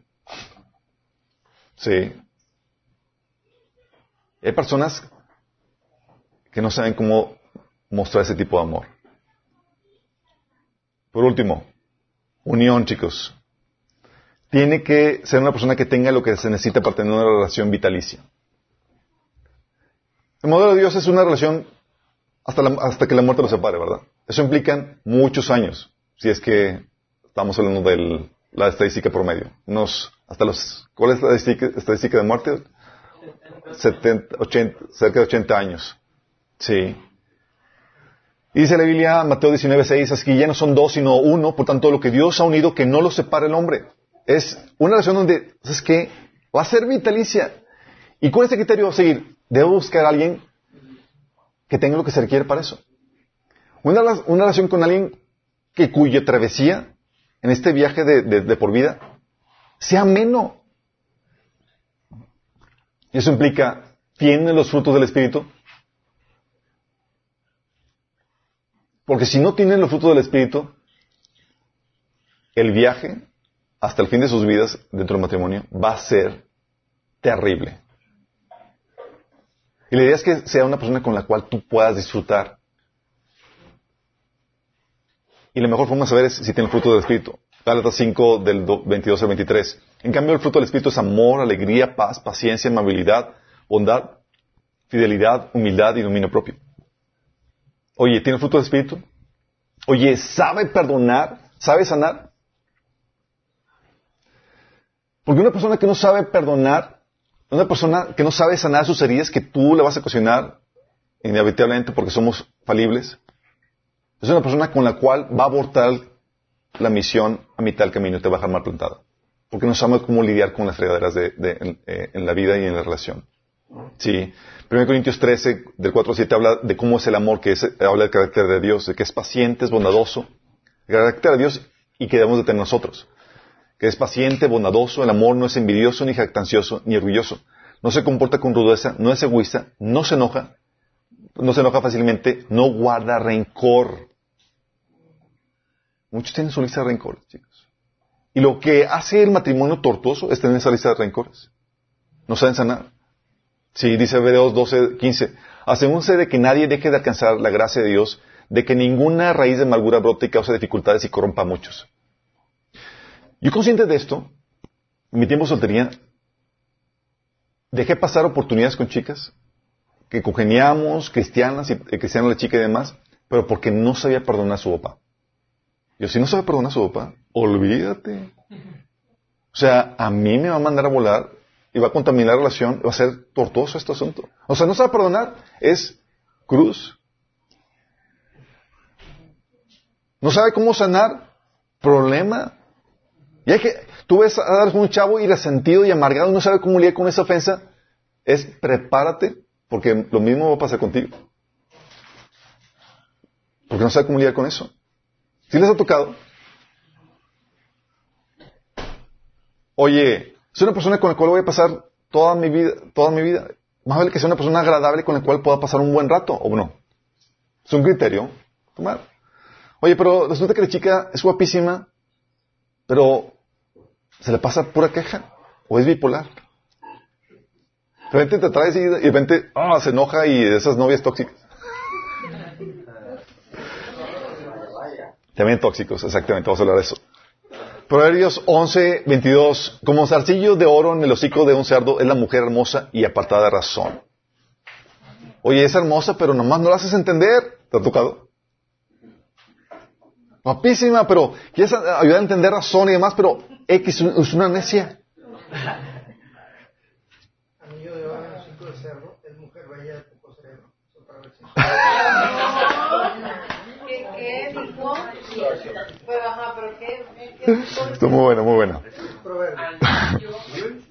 Sí. Hay personas que no saben cómo mostrar ese tipo de amor. Por último, unión, chicos tiene que ser una persona que tenga lo que se necesita para tener una relación vitalicia. El modelo de Dios es una relación hasta, hasta que la muerte lo separe, ¿verdad? Eso implica muchos años, si es que estamos hablando de la estadística promedio. Hasta los, ¿cuál es la estadística, de muerte? 70, 80, cerca de 80 años. Sí. Y dice la Biblia, Mateo 19:6, así que ya no son dos, sino uno, por tanto, lo que Dios ha unido, que no lo separe el hombre es una relación donde, ¿sabes qué? Va a ser vitalicia. ¿Y con ese criterio va a seguir? Debo buscar a alguien que tenga lo que se requiere para eso. Una, relación con alguien que cuya travesía en este viaje de, por vida sea ameno. Y eso implica, ¿tiene los frutos del Espíritu? Porque si no tienen los frutos del Espíritu, el viaje hasta el fin de sus vidas dentro del matrimonio va a ser terrible. Y la idea es que sea una persona con la cual tú puedas disfrutar. Y la mejor forma de saber es si tiene el fruto del Espíritu. Gálatas 5 del 22 al 23. En cambio, el fruto del Espíritu es amor, alegría, paz, paciencia, amabilidad, bondad, fidelidad, humildad y dominio propio. Oye, ¿tiene el fruto del Espíritu? Oye, ¿sabe perdonar? ¿Sabe sanar? Porque una persona que no sabe perdonar, una persona que no sabe sanar sus heridas que tú le vas a ocasionar, inevitablemente porque somos falibles, es una persona con la cual va a abortar la misión a mitad del camino y te va a dejar mal plantada. Porque no sabe cómo lidiar con las fregaderas de, eh, en la vida y en la relación. Sí. 1 Corintios 13, del 4 al 7, habla de cómo es el amor, que es, habla del carácter de Dios, de que es paciente, es bondadoso, el carácter de Dios y que debemos de tener nosotros que es paciente, bondadoso, el amor no es envidioso, ni jactancioso, ni orgulloso. No se comporta con rudeza, no es egoísta, no se enoja, no se enoja fácilmente, no guarda rencor. Muchos tienen su lista de rencor, chicos. Y lo que hace el matrimonio tortuoso es tener esa lista de rencores. No saben sanar. Sí, dice Hebreos 12, 15. Asegúrense de que nadie deje de alcanzar la gracia de Dios, de que ninguna raíz de amargura brote y cause dificultades y corrompa a muchos. Yo consciente de esto, en mi tiempo soltería, dejé pasar oportunidades con chicas que congeniamos, cristianas, y, eh, cristianas la chica y demás, pero porque no sabía perdonar a su papá. Yo, si no sabe perdonar su papá, olvídate. O sea, a mí me va a mandar a volar y va a contaminar la relación, va a ser tortuoso este asunto. O sea, no sabe perdonar, es cruz. No sabe cómo sanar, problema. Y hay que, tú ves a dar un chavo y resentido y amargado, no sabe cómo lidiar con esa ofensa, es prepárate, porque lo mismo va a pasar contigo. Porque no sabe cómo lidiar con eso. ¿Sí les ha tocado? Oye, soy una persona con la cual voy a pasar toda mi vida, toda mi vida. Más vale que sea una persona agradable con la cual pueda pasar un buen rato, ¿o no? Es un criterio. Tomar. Oye, pero resulta que la chica es guapísima, pero se le pasa pura queja, o es bipolar. De repente te traes y de repente ah, se enoja y esas novias tóxicas. También tóxicos, exactamente, vamos a hablar de eso. Proverbios 11, 22. Como zarcillo de oro en el hocico de un cerdo es la mujer hermosa y apartada de razón. Oye, es hermosa, pero nomás no la haces entender. ¿Te ha tocado? Guapísima, pero quieres ayudar a entender razón y demás, pero X es una necia. Anillo de oro en el hocico de cerdo es mujer bella de poco cerebro. Esto muy bueno, muy bueno. Anillo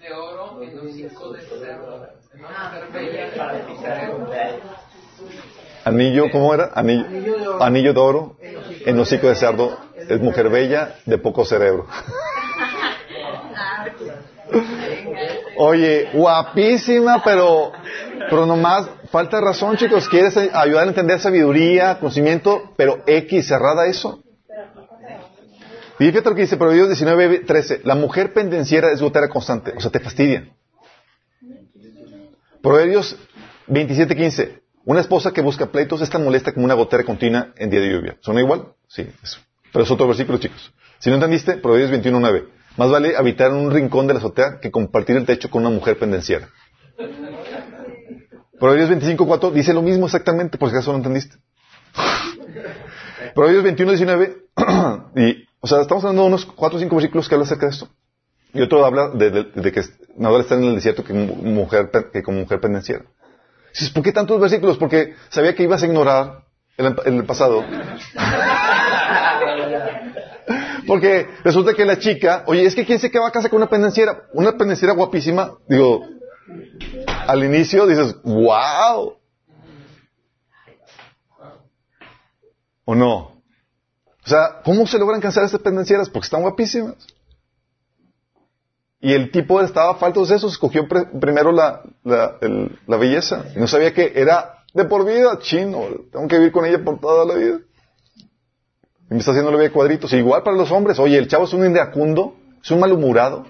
de oro en Anillo, ¿cómo era? Anillo, anillo de oro en hocico de cerdo. Es mujer bella de poco cerebro. Oye, guapísima, pero, pero nomás falta razón, chicos. Quieres ayudar a entender sabiduría, conocimiento, pero X, cerrada eso. Y fíjate lo que dice Proverbios 19, 13. La mujer pendenciera es gotera constante, o sea, te fastidia. Proverbios 27, 15. Una esposa que busca pleitos es tan molesta como una gotera continua en día de lluvia. ¿Son igual? Sí, eso. Pero es otro versículo, chicos. Si no entendiste, Proverbios 21, 9. Más vale habitar en un rincón de la azotea que compartir el techo con una mujer pendenciera. Proverbios 25, 4 dice lo mismo exactamente, por si acaso no entendiste. Proverbios 21, 19, y o sea, estamos hablando de unos cuatro o cinco versículos que hablan acerca de esto. Y otro habla de, que Nadal está en el desierto que, mujer, que como mujer pendenciera. Dices, ¿por qué tantos versículos? Porque sabía que ibas a ignorar en el, pasado. Porque resulta que la chica, oye, es que quién se que va a casa con una pendenciera, una pendenciera guapísima, digo, al inicio dices, wow. ¿O no? O sea, ¿cómo se logran cansar estas pendencieras? Porque están guapísimas. Y el tipo estaba falto de eso, escogió primero la, la, belleza. Y no sabía que era de por vida, chino. Tengo que vivir con ella por toda la vida. Y me está haciendo la vida de cuadritos. igual para los hombres. Oye, el chavo es un iracundo, es un malhumorado.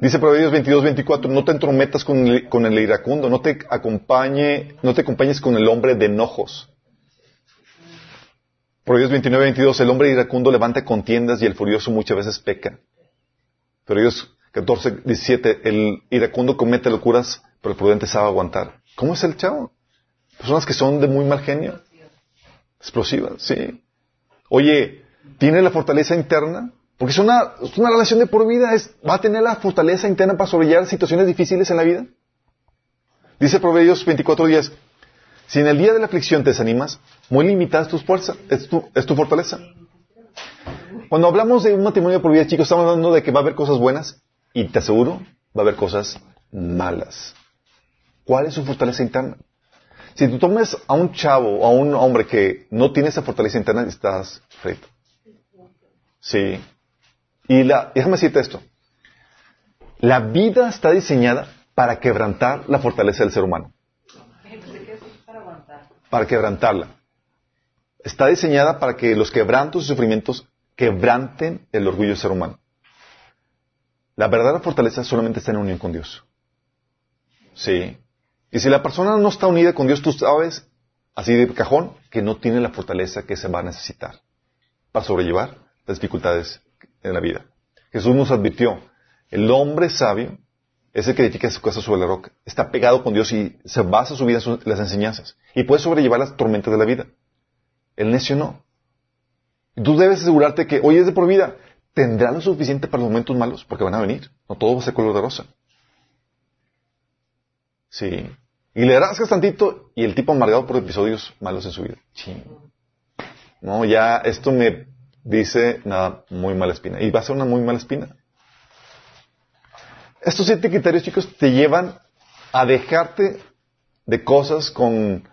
Dice Proverbios 22, 24, no te entrometas con el, con el iracundo, no te acompañe, no te acompañes con el hombre de enojos. Proverbios 29, 22, el hombre iracundo levanta contiendas y el furioso muchas veces peca. Proverbios 14, 17, el iracundo comete locuras, pero el prudente sabe aguantar. ¿Cómo es el chavo? Personas que son de muy mal genio. Explosivas, sí. Oye, ¿tiene la fortaleza interna? Porque es una, es una relación de por vida. Es, ¿Va a tener la fortaleza interna para sobrellevar situaciones difíciles en la vida? Dice Proverbios 24, 10, si en el día de la aflicción te desanimas, muy limitada es tu fuerza, es tu, fortaleza. Cuando hablamos de un matrimonio por vida, chicos, estamos hablando de que va a haber cosas buenas y te aseguro, va a haber cosas malas. ¿Cuál es su fortaleza interna? Si tú tomes a un chavo o a un hombre que no tiene esa fortaleza interna, estás frito. Sí. Y la, déjame decirte esto. La vida está diseñada para quebrantar la fortaleza del ser humano para quebrantarla. Está diseñada para que los quebrantos y sufrimientos quebranten el orgullo del ser humano. La verdadera fortaleza solamente está en unión con Dios. Sí. Y si la persona no está unida con Dios, tú sabes, así de cajón, que no tiene la fortaleza que se va a necesitar para sobrellevar las dificultades en la vida. Jesús nos advirtió, el hombre sabio es el que edifica su casa sobre la roca. Está pegado con Dios y se basa su vida en las enseñanzas. Y puede sobrellevar las tormentas de la vida. El necio no. Tú debes asegurarte que hoy es de por vida. Tendrá lo suficiente para los momentos malos, porque van a venir. No todo va a ser color de rosa. Sí. Y le rascas tantito y el tipo amargado por episodios malos en su vida. Sí. No, ya esto me dice nada, muy mala espina. Y va a ser una muy mala espina. Estos siete criterios, chicos, te llevan a dejarte de cosas con...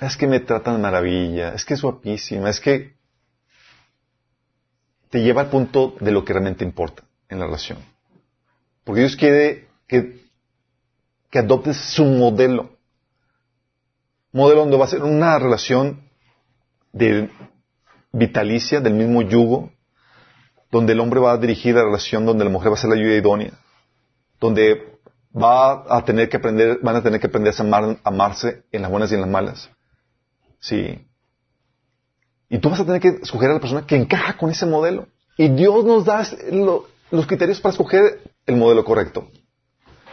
Es que me tratan de maravilla, es que es guapísima, es que te lleva al punto de lo que realmente importa en la relación. Porque Dios quiere que, que adoptes su modelo. Modelo donde va a ser una relación de vitalicia, del mismo yugo, donde el hombre va a dirigir la relación, donde la mujer va a ser la ayuda idónea, donde va a tener que aprender, van a tener que aprender a amarse en las buenas y en las malas. Sí. Y tú vas a tener que escoger a la persona que encaja con ese modelo. Y Dios nos da los criterios para escoger el modelo correcto.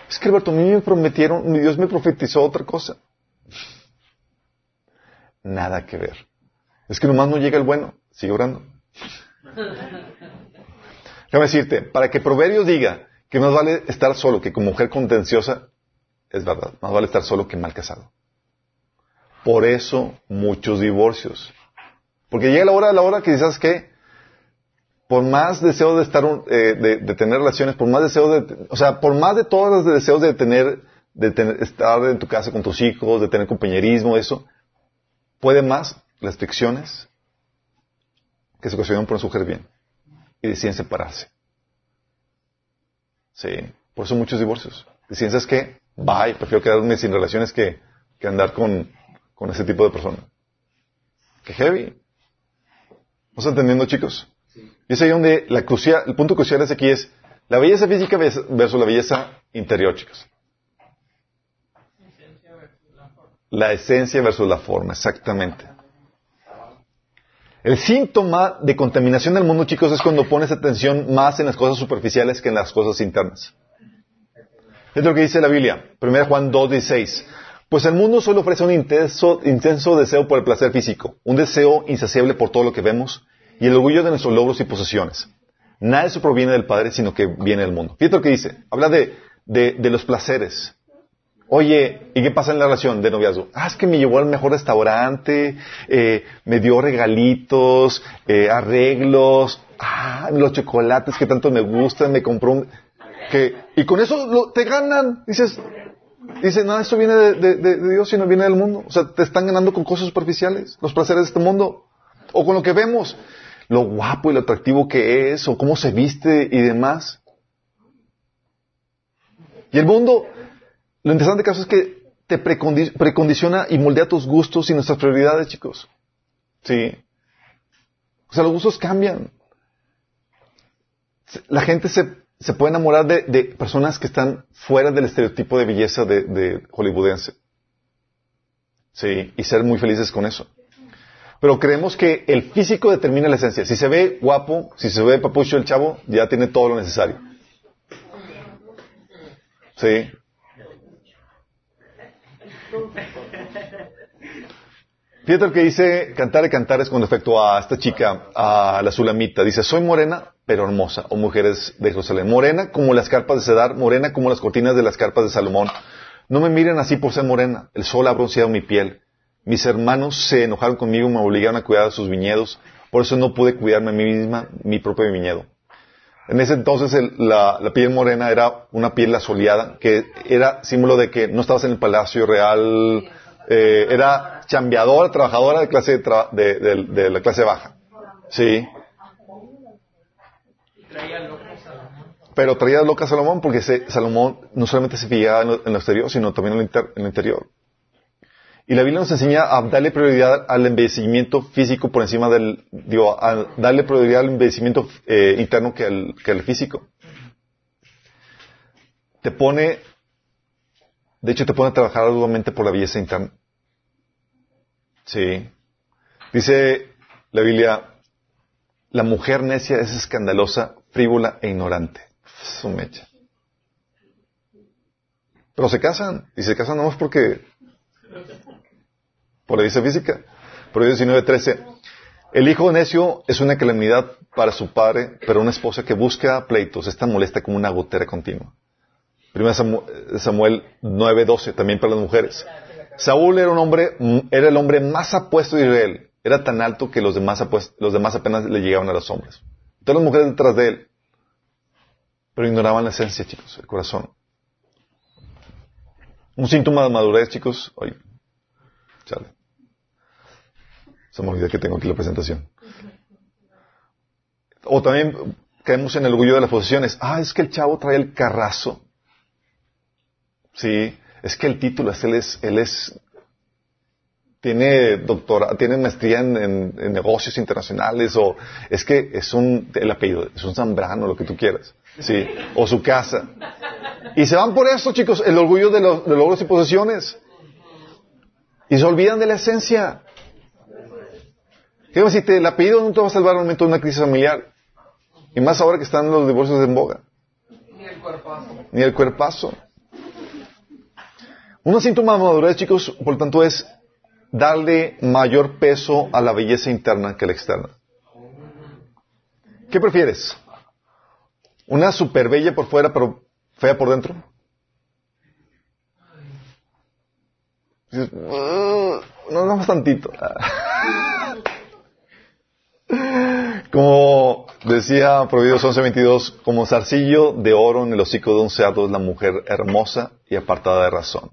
Es que Alberto, a mí me prometieron, Dios me profetizó otra cosa. Nada que ver. Es que nomás no llega el bueno. Sigue orando. Déjame decirte, para que Proverbios diga que más vale estar solo que con mujer contenciosa, es verdad, más vale estar solo que mal casado. Por eso muchos divorcios. Porque llega la hora, la hora que dices que por más deseo de estar, eh, de, tener relaciones, por más deseo de, o sea, por más de todos los deseos de tener, de estar en tu casa con tus hijos, de tener compañerismo, eso, puede más las fricciones que se ocasionan por mujer bien y deciden separarse. Sí, por eso muchos divorcios. Deciden, ¿sabes qué? Bye, prefiero quedarme sin relaciones que, que andar con, con ese tipo de persona. Qué heavy. ¿Estás entendiendo, chicos? Y es ahí donde la crucial, el punto crucial es aquí es la belleza física versus la belleza interior, chicos. La esencia versus la forma, exactamente. El síntoma de contaminación del mundo, chicos, es cuando pones atención más en las cosas superficiales que en las cosas internas. Es lo que dice la Biblia, 1 Juan 2, 16. Pues el mundo solo ofrece un intenso, intenso deseo por el placer físico, un deseo insaciable por todo lo que vemos y el orgullo de nuestros logros y posesiones. Nada de eso proviene del Padre, sino que viene del mundo. Fíjate lo que dice. Habla de, de, los placeres. Oye, ¿y qué pasa en la relación de noviazgo? Ah, es que me llevó al mejor restaurante, eh, me dio regalitos, eh, arreglos, ah, los chocolates que tanto me gustan, me compró un... Que, y con eso te ganan. Dices, dice, nada, esto viene de Dios, sino viene del mundo. O sea, te están ganando con cosas superficiales, los placeres de este mundo. O con lo que vemos lo guapo y lo atractivo que es, o cómo se viste y demás. Y el mundo, lo interesante caso es que te precondiciona y moldea tus gustos y nuestras prioridades, chicos. Sí. O sea, los gustos cambian. La gente se, se puede enamorar de, personas que están fuera del estereotipo de belleza de, de hollywoodense. Sí, y ser muy felices con eso. Pero creemos que el físico determina la esencia. Si se ve guapo, si se ve papucho el chavo, ya tiene todo lo necesario. ¿Sí? Fíjate lo que dice Cantar y Cantares con respecto a esta chica, a la Sulamita. Dice, soy morena, pero hermosa, o mujeres de Jerusalén. Morena como las carpas de Cedar, morena como las cortinas de las carpas de Salomón. No me miren así por ser morena. El sol ha bronceado mi piel. Mis hermanos se enojaron conmigo y me obligaron a cuidar sus viñedos. Por eso no pude cuidarme a mí misma, mi propio viñedo. En ese entonces la, piel morena era una piel asoleada, que era símbolo de que no estabas en el palacio real, eh, era chambeadora, trabajadora de clase de, la clase baja. Sí. Pero traía loca a Salomón porque Salomón no solamente se fijaba en lo, exterior, sino también en lo interior. Y la Biblia nos enseña a darle prioridad al embellecimiento físico por encima del, digo, a darle prioridad al embellecimiento eh, interno que al, que al físico. Te pone, de hecho te pone a trabajar arduamente por la belleza interna. Sí. Dice la Biblia, la mujer necia es escandalosa, frívola e ignorante. Su mecha. Pero se casan, y se casan nomás porque por la dice física. Proverbios 19:13. El hijo necio es una calamidad para su padre, pero una esposa que busca pleitos es tan molesta como una gotera continua. Primero Samuel 9:12, también para las mujeres. Saúl era un hombre, era el hombre más apuesto de Israel. Era tan alto que los demás, apenas le llegaban a los hombres. Todas las mujeres detrás de él. Pero ignoraban la esencia, chicos, el corazón. Un síntoma de madurez, chicos. Oye, chale. Se me olvidó que tengo aquí la presentación. O también caemos en el orgullo de las posesiones. Ah, es que el chavo trae el carrazo. Sí, es que el título es, él es, él es, tiene doctora, tiene maestría en, negocios internacionales o es que es un, el apellido, es un Zambrano, lo que tú quieras. Sí, o su casa. Y se van por eso, chicos, el orgullo de los, de logros y posesiones. Y se olvidan de la esencia. ¿Qué si te, el apellido no te va a salvar en un momento de una crisis familiar? Y más ahora que están los divorcios en boga. Ni el cuerpazo. Ni el cuerpazo. Un síntoma de madurez, chicos, por lo tanto, es darle mayor peso a la belleza interna que a la externa. ¿Qué prefieres? ¿Una super bella por fuera pero fea por dentro? No, no más tantito. Como decía Proverbios 11:22, como zarcillo de oro en el hocico de un cerdo es la mujer hermosa y apartada de razón.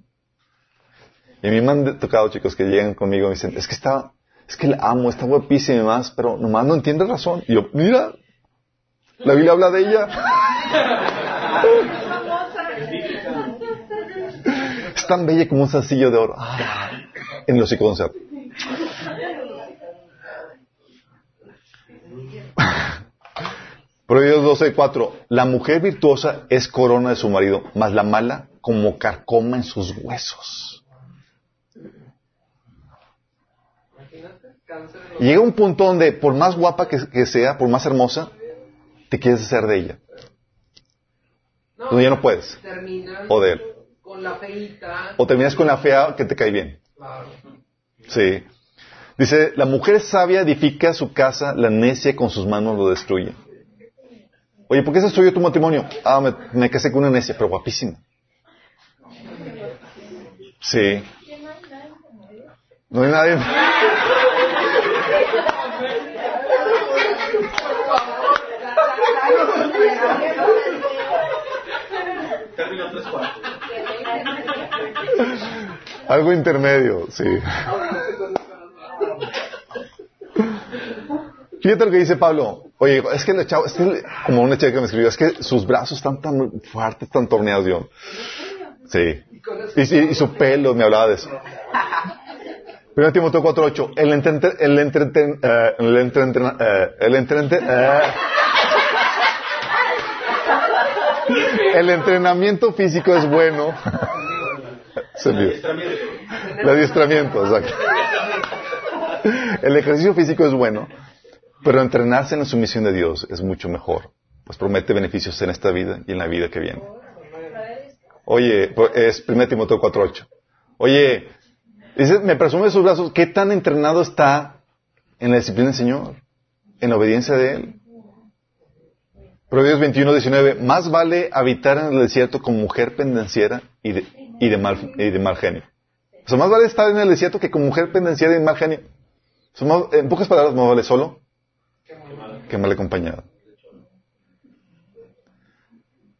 Y a mí me han tocado chicos que llegan conmigo y me dicen, es que está, es que la amo, está guapísima y demás, pero nomás no entiende razón. Y yo, mira, la Biblia habla de ella. es tan bella como un zarcillo de oro. Ah, en un cerdo. Proverbios 12:4. La mujer virtuosa es corona de su marido, mas la mala como carcoma en sus huesos. Llega un punto donde, por más guapa que, sea, por más hermosa, te quieres hacer de ella. donde ya no puedes. O de él. O terminas con la fea que te cae bien. Sí. Dice, la mujer sabia edifica su casa, la necia con sus manos lo destruye. Oye, ¿por qué se destruyó tu matrimonio? Ah, me, me casé con una necia, pero guapísima. Sí. No hay nadie. Algo intermedio, sí. Fíjate lo que dice Pablo. Oye, es que el chavo, es que como una chica que me escribió, es que sus brazos están tan fuertes, tan torneados, yo. Sí. Y, y, su pelo, me hablaba de eso. Primero Timoteo 4.8. El entreten, el entreten, uh, el entreten, uh, el entreten, uh, el entrenamiento físico es bueno. El adiestramiento, exacto. El ejercicio físico es bueno, pero entrenarse en la sumisión de Dios es mucho mejor, pues promete beneficios en esta vida y en la vida que viene. Oye, es 1 Timoteo 4.8. Oye, dice, me presume sus brazos, ¿qué tan entrenado está en la disciplina del Señor? En la obediencia de Él. Proverbios 21.19, más vale habitar en el desierto como mujer pendenciera y de, mal, y de mal genio. O sea, más vale estar en el desierto que como mujer pendenciera y de mal genio. en pocas palabras, más vale solo que mal acompañado.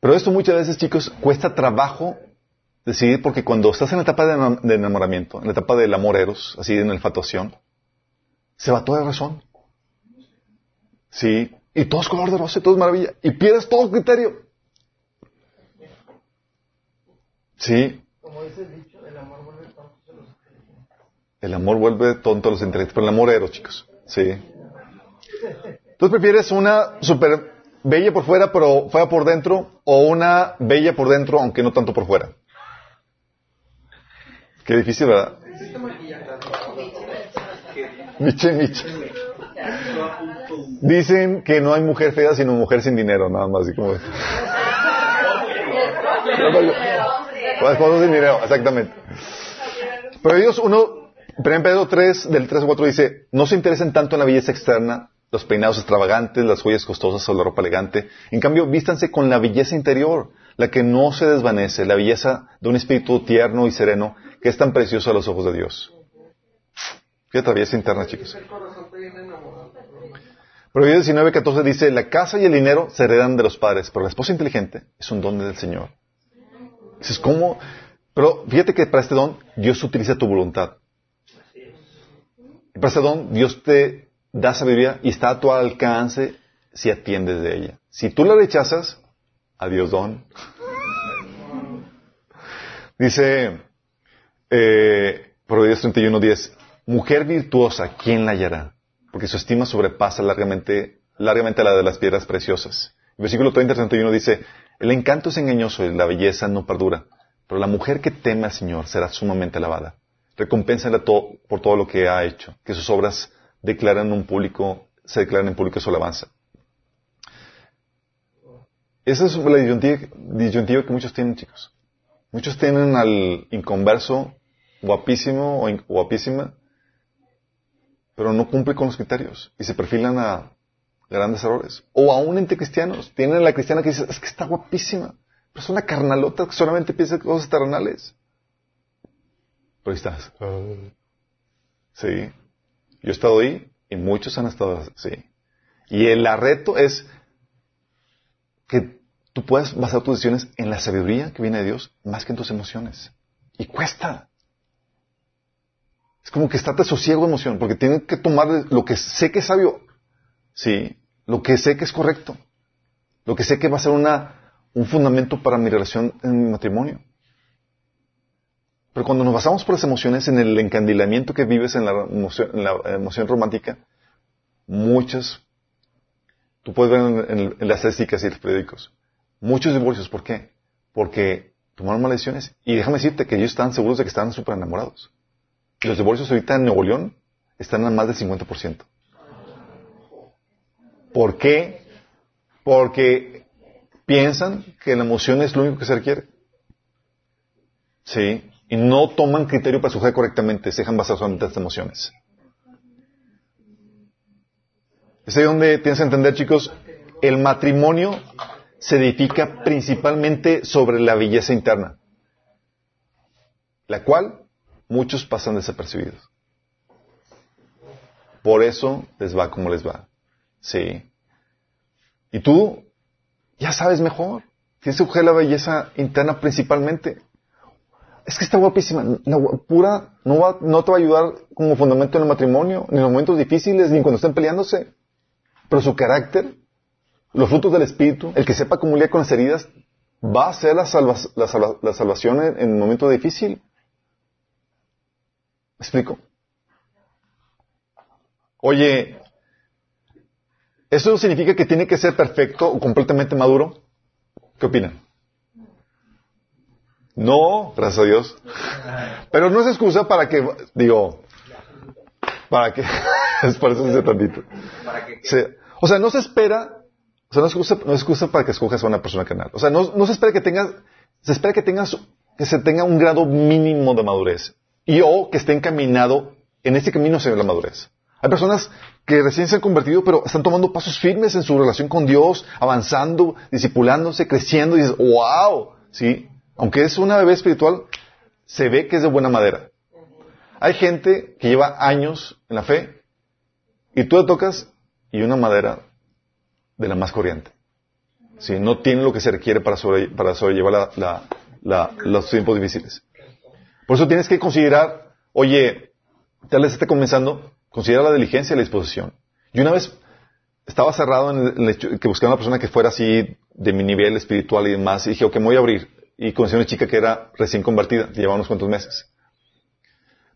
Pero esto muchas veces, chicos, cuesta trabajo decidir porque cuando estás en la etapa de enamoramiento, en la etapa del amor eros, así en la infatuación, se va toda razón. Sí, y todo es color de rosa, todo es maravilla, y pierdes todo criterio. Sí. Como dice el dicho, el amor vuelve El amor vuelve tonto a los intelectos, pero el amor eros, chicos. Sí. ¿Tú prefieres una super bella por fuera, pero fea por dentro, o una bella por dentro, aunque no tanto por fuera? Qué difícil, ¿verdad? Miche, miche. Dicen que no hay mujer fea sino mujer sin dinero, nada más. Así como... sin dinero, exactamente. Pero Dios, uno, 1 Pedro 3, del 3 al 4 dice, no se interesen tanto en la belleza externa, los peinados extravagantes, las joyas costosas o la ropa elegante. En cambio, vístanse con la belleza interior, la que no se desvanece, la belleza de un espíritu tierno y sereno que es tan precioso a los ojos de Dios. Fíjate la belleza interna, chicos. Proverbios 19, 14 dice, la casa y el dinero se heredan de los padres, pero la esposa inteligente es un don del Señor. Dices, ¿cómo? Pero fíjate que para este don Dios utiliza tu voluntad. para este don Dios te da sabiduría y está a tu alcance si atiendes de ella. Si tú la rechazas, adiós don. Dice eh, Proverbios 31, 10, mujer virtuosa, ¿quién la hallará? Porque su estima sobrepasa largamente, largamente la de las piedras preciosas. El versículo 30 31 dice, el encanto es engañoso y la belleza no perdura, pero la mujer que teme al Señor será sumamente alabada. Recompénsala por todo lo que ha hecho, que sus obras declaran un público, se declaran en público su alabanza. Esa es la disyuntiva, que muchos tienen, chicos. Muchos tienen al inconverso guapísimo o guapísima pero no cumple con los criterios y se perfilan a grandes errores. O aún entre cristianos, tienen la cristiana que dice, es que está guapísima, pero es una carnalota que solamente piensa cosas terrenales. Pero ahí estás. Sí. Yo he estado ahí y muchos han estado así. Y el arreto es que tú puedas basar tus decisiones en la sabiduría que viene de Dios más que en tus emociones. Y cuesta. Es como que está sosiego de emoción, porque tiene que tomar lo que sé que es sabio, sí, lo que sé que es correcto, lo que sé que va a ser una, un fundamento para mi relación en mi matrimonio. Pero cuando nos basamos por las emociones en el encandilamiento que vives en la emoción, romántica, muchas, tú puedes ver en, las estadísticas y los periódicos, muchos divorcios, ¿por qué? Porque tomaron malas decisiones y déjame decirte que ellos estaban seguros de que estaban súper enamorados. Los divorcios ahorita en Nuevo León están a más del 50%. ¿Por qué? Porque piensan que la emoción es lo único que se requiere. ¿Sí? Y no toman criterio para sujetar correctamente, se dejan basar solamente en estas emociones. Es ahí donde tienes que entender, chicos, el matrimonio se edifica principalmente sobre la belleza interna, la cual muchos pasan desapercibidos. Por eso les va como les va. Sí. Y tú ya sabes mejor. Tienes que coger la belleza interna principalmente. Es que está guapísima. La pura no, va, no te va a ayudar como fundamento en el matrimonio, ni en los momentos difíciles, ni cuando estén peleándose. Pero su carácter, los frutos del espíritu, el que sepa cómo lidiar con las heridas, va a ser la, salvación en, en el momento difícil. ¿Me explico? Oye, ¿eso significa que tiene que ser perfecto o completamente maduro? ¿Qué opinan? No, gracias a Dios. Pero no es excusa para que, digo, para que, es por eso dice tantito. o sea, no se espera, o sea, no es excusa, no es excusa para que escojas a una persona canal. O sea, no, no se espera que tengas, se espera que tengas, que se tenga un grado mínimo de madurez y o que esté encaminado en este camino hacia la madurez. Hay personas que recién se han convertido, pero están tomando pasos firmes en su relación con Dios, avanzando, disipulándose, creciendo, y dices, wow, sí, aunque es una bebé espiritual, se ve que es de buena madera. Hay gente que lleva años en la fe, y tú le tocas, y una madera de la más corriente. Sí, no tiene lo que se requiere para, para sobrellevar los tiempos difíciles. Por eso tienes que considerar, oye, tal vez esté comenzando, considera la diligencia y la disposición. Y una vez estaba cerrado en el hecho que buscaba una persona que fuera así de mi nivel espiritual y demás, y dije, ok, me voy a abrir. Y conocí a una chica que era recién convertida, llevaba unos cuantos meses.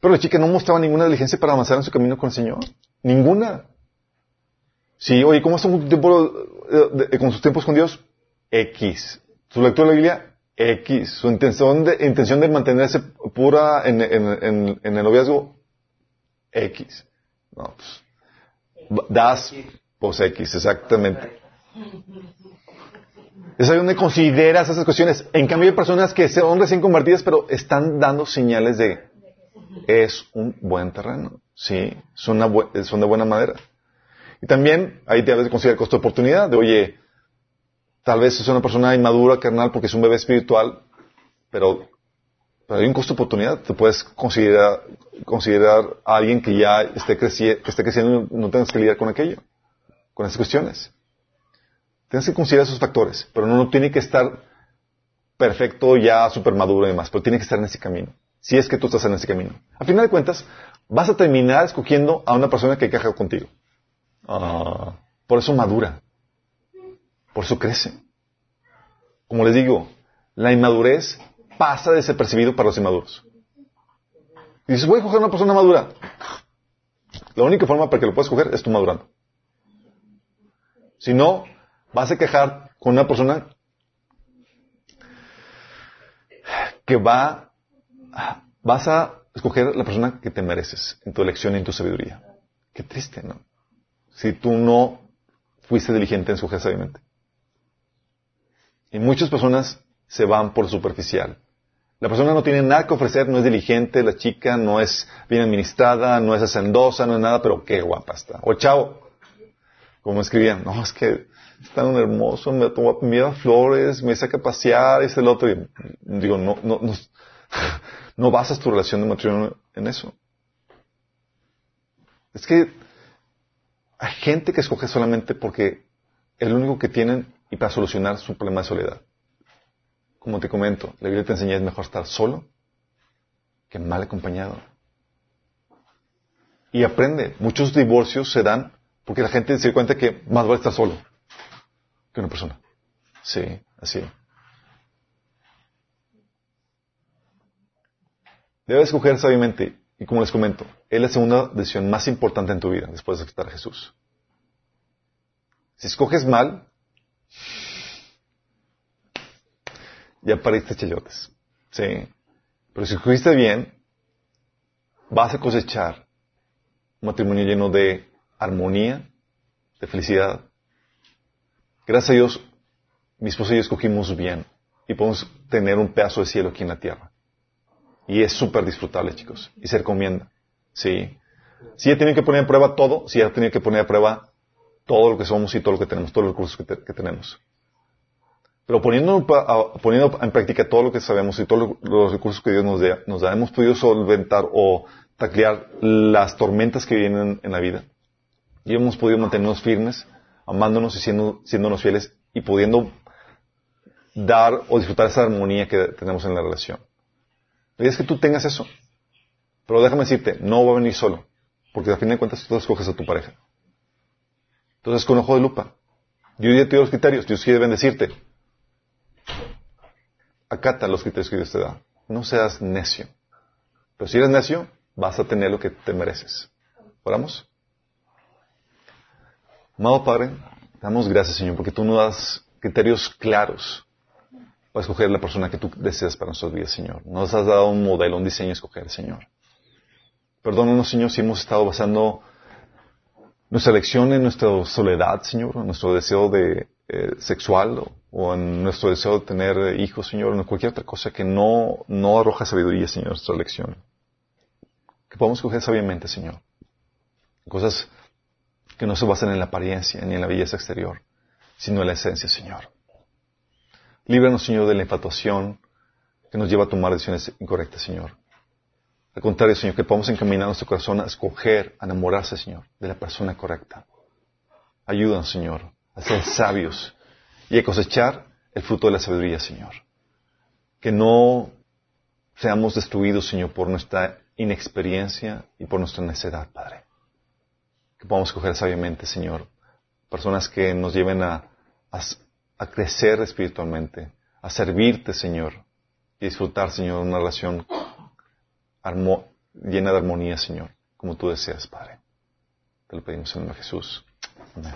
Pero la chica no mostraba ninguna diligencia para avanzar en su camino con el Señor. Ninguna. Sí, oye, ¿cómo está eh, con sus tiempos con Dios? X. Su lectura de la Biblia, X. Su intención de, intención de mantenerse pura en, en- en- el noviazgo, X. No, pues, das, pues X, exactamente. Es ahí donde consideras esas cuestiones. En cambio, hay personas que son recién convertidas, pero están dando señales de es un buen terreno. Sí, son, son de buena madera. Y también ahí debes considerar el costo de oportunidad. De, oye, tal vez es una persona inmadura, carnal, porque es un bebé espiritual, pero, pero hay un costo de oportunidad. Te puedes considerar, considerar a alguien que ya esté, creci- que esté creciendo y no tengas que lidiar con aquello, con esas cuestiones. Tienes que considerar esos factores, pero no, no tiene que estar perfecto, ya súper maduro y demás, pero tiene que estar en ese camino. Si es que tú estás en ese camino. A final de cuentas, vas a terminar escogiendo a una persona que caja contigo. Ah, por eso madura. Por eso crece. Como les digo, la inmadurez pasa desapercibido para los inmaduros. Y dices, voy a coger una persona madura. La única forma para que lo puedas coger es tú madurando. Si no, vas a quejar con una persona que va, vas a escoger la persona que te mereces en tu elección y en tu sabiduría. Qué triste, ¿no? Si tú no fuiste diligente en escoger sabiamente. Y muchas personas se van por superficial. La persona no tiene nada que ofrecer, no es diligente, la chica no es bien administrada, no es hacendosa, no es nada, pero qué guapa está. O el chavo, como escribían, no, es que es tan hermoso, me, toma, me da flores, me saca a pasear, es el otro. Y digo, no, no, no, no basas tu relación de matrimonio en eso. Es que hay gente que escoge solamente porque es lo único que tienen y para solucionar su problema de soledad. Como te comento, la Biblia te enseña es mejor estar solo que mal acompañado. Y aprende, muchos divorcios se dan porque la gente se da cuenta que más vale estar solo que una persona. Sí, así. Debes escoger sabiamente, y como les comento, es la segunda decisión más importante en tu vida después de aceptar a Jesús. Si escoges mal, ya pariste chayotes. Sí. Pero si escogiste bien, vas a cosechar un matrimonio lleno de armonía, de felicidad. Gracias a Dios, mi esposa y yo escogimos bien y podemos tener un pedazo de cielo aquí en la tierra. Y es súper disfrutable, chicos. Y se recomienda. Sí. Si ya tienen que poner a prueba todo, si ya tienen que poner a prueba todo lo que somos y todo lo que tenemos, todos los recursos que, te- que tenemos. Pero poniendo, poniendo en práctica todo lo que sabemos y todos lo- los recursos que Dios nos, da, nos da, hemos podido solventar o taclear las tormentas que vienen en la vida. Y hemos podido mantenernos firmes, amándonos y siendo, siéndonos fieles y pudiendo dar o disfrutar esa armonía que tenemos en la relación. La idea es que tú tengas eso. Pero déjame decirte, no va a venir solo. Porque al fin de cuentas tú escoges a tu pareja. Entonces, con ojo de lupa. Dios ya te dio los criterios. Dios quiere bendecirte. Acata los criterios que Dios te da. No seas necio. Pero si eres necio, vas a tener lo que te mereces. ¿Oramos? Amado Padre, damos gracias, Señor, porque tú nos das criterios claros para escoger la persona que tú deseas para nuestras vidas, Señor. Nos has dado un modelo, un diseño a escoger, Señor. Perdónanos, Señor, si hemos estado basando nuestra elección en nuestra soledad, Señor, en nuestro deseo de eh, sexual o, en nuestro deseo de tener eh, hijos, Señor, o en cualquier otra cosa que no, no arroja sabiduría, Señor, nuestra elección. Que podamos escoger sabiamente, Señor. Cosas que no se basan en la apariencia ni en la belleza exterior, sino en la esencia, Señor. Líbranos, Señor, de la infatuación que nos lleva a tomar decisiones incorrectas, Señor. Al contrario, Señor, que podamos encaminar nuestro corazón a escoger, a enamorarse, Señor, de la persona correcta. Ayúdanos, Señor, a ser sabios y a cosechar el fruto de la sabiduría, Señor. Que no seamos destruidos, Señor, por nuestra inexperiencia y por nuestra necedad, Padre. Que podamos escoger sabiamente, Señor, personas que nos lleven a, crecer espiritualmente, a servirte, Señor, y disfrutar, Señor, una relación llena de armonía, Señor, como tú deseas, Padre. Te lo pedimos en el nombre de Jesús. Amén.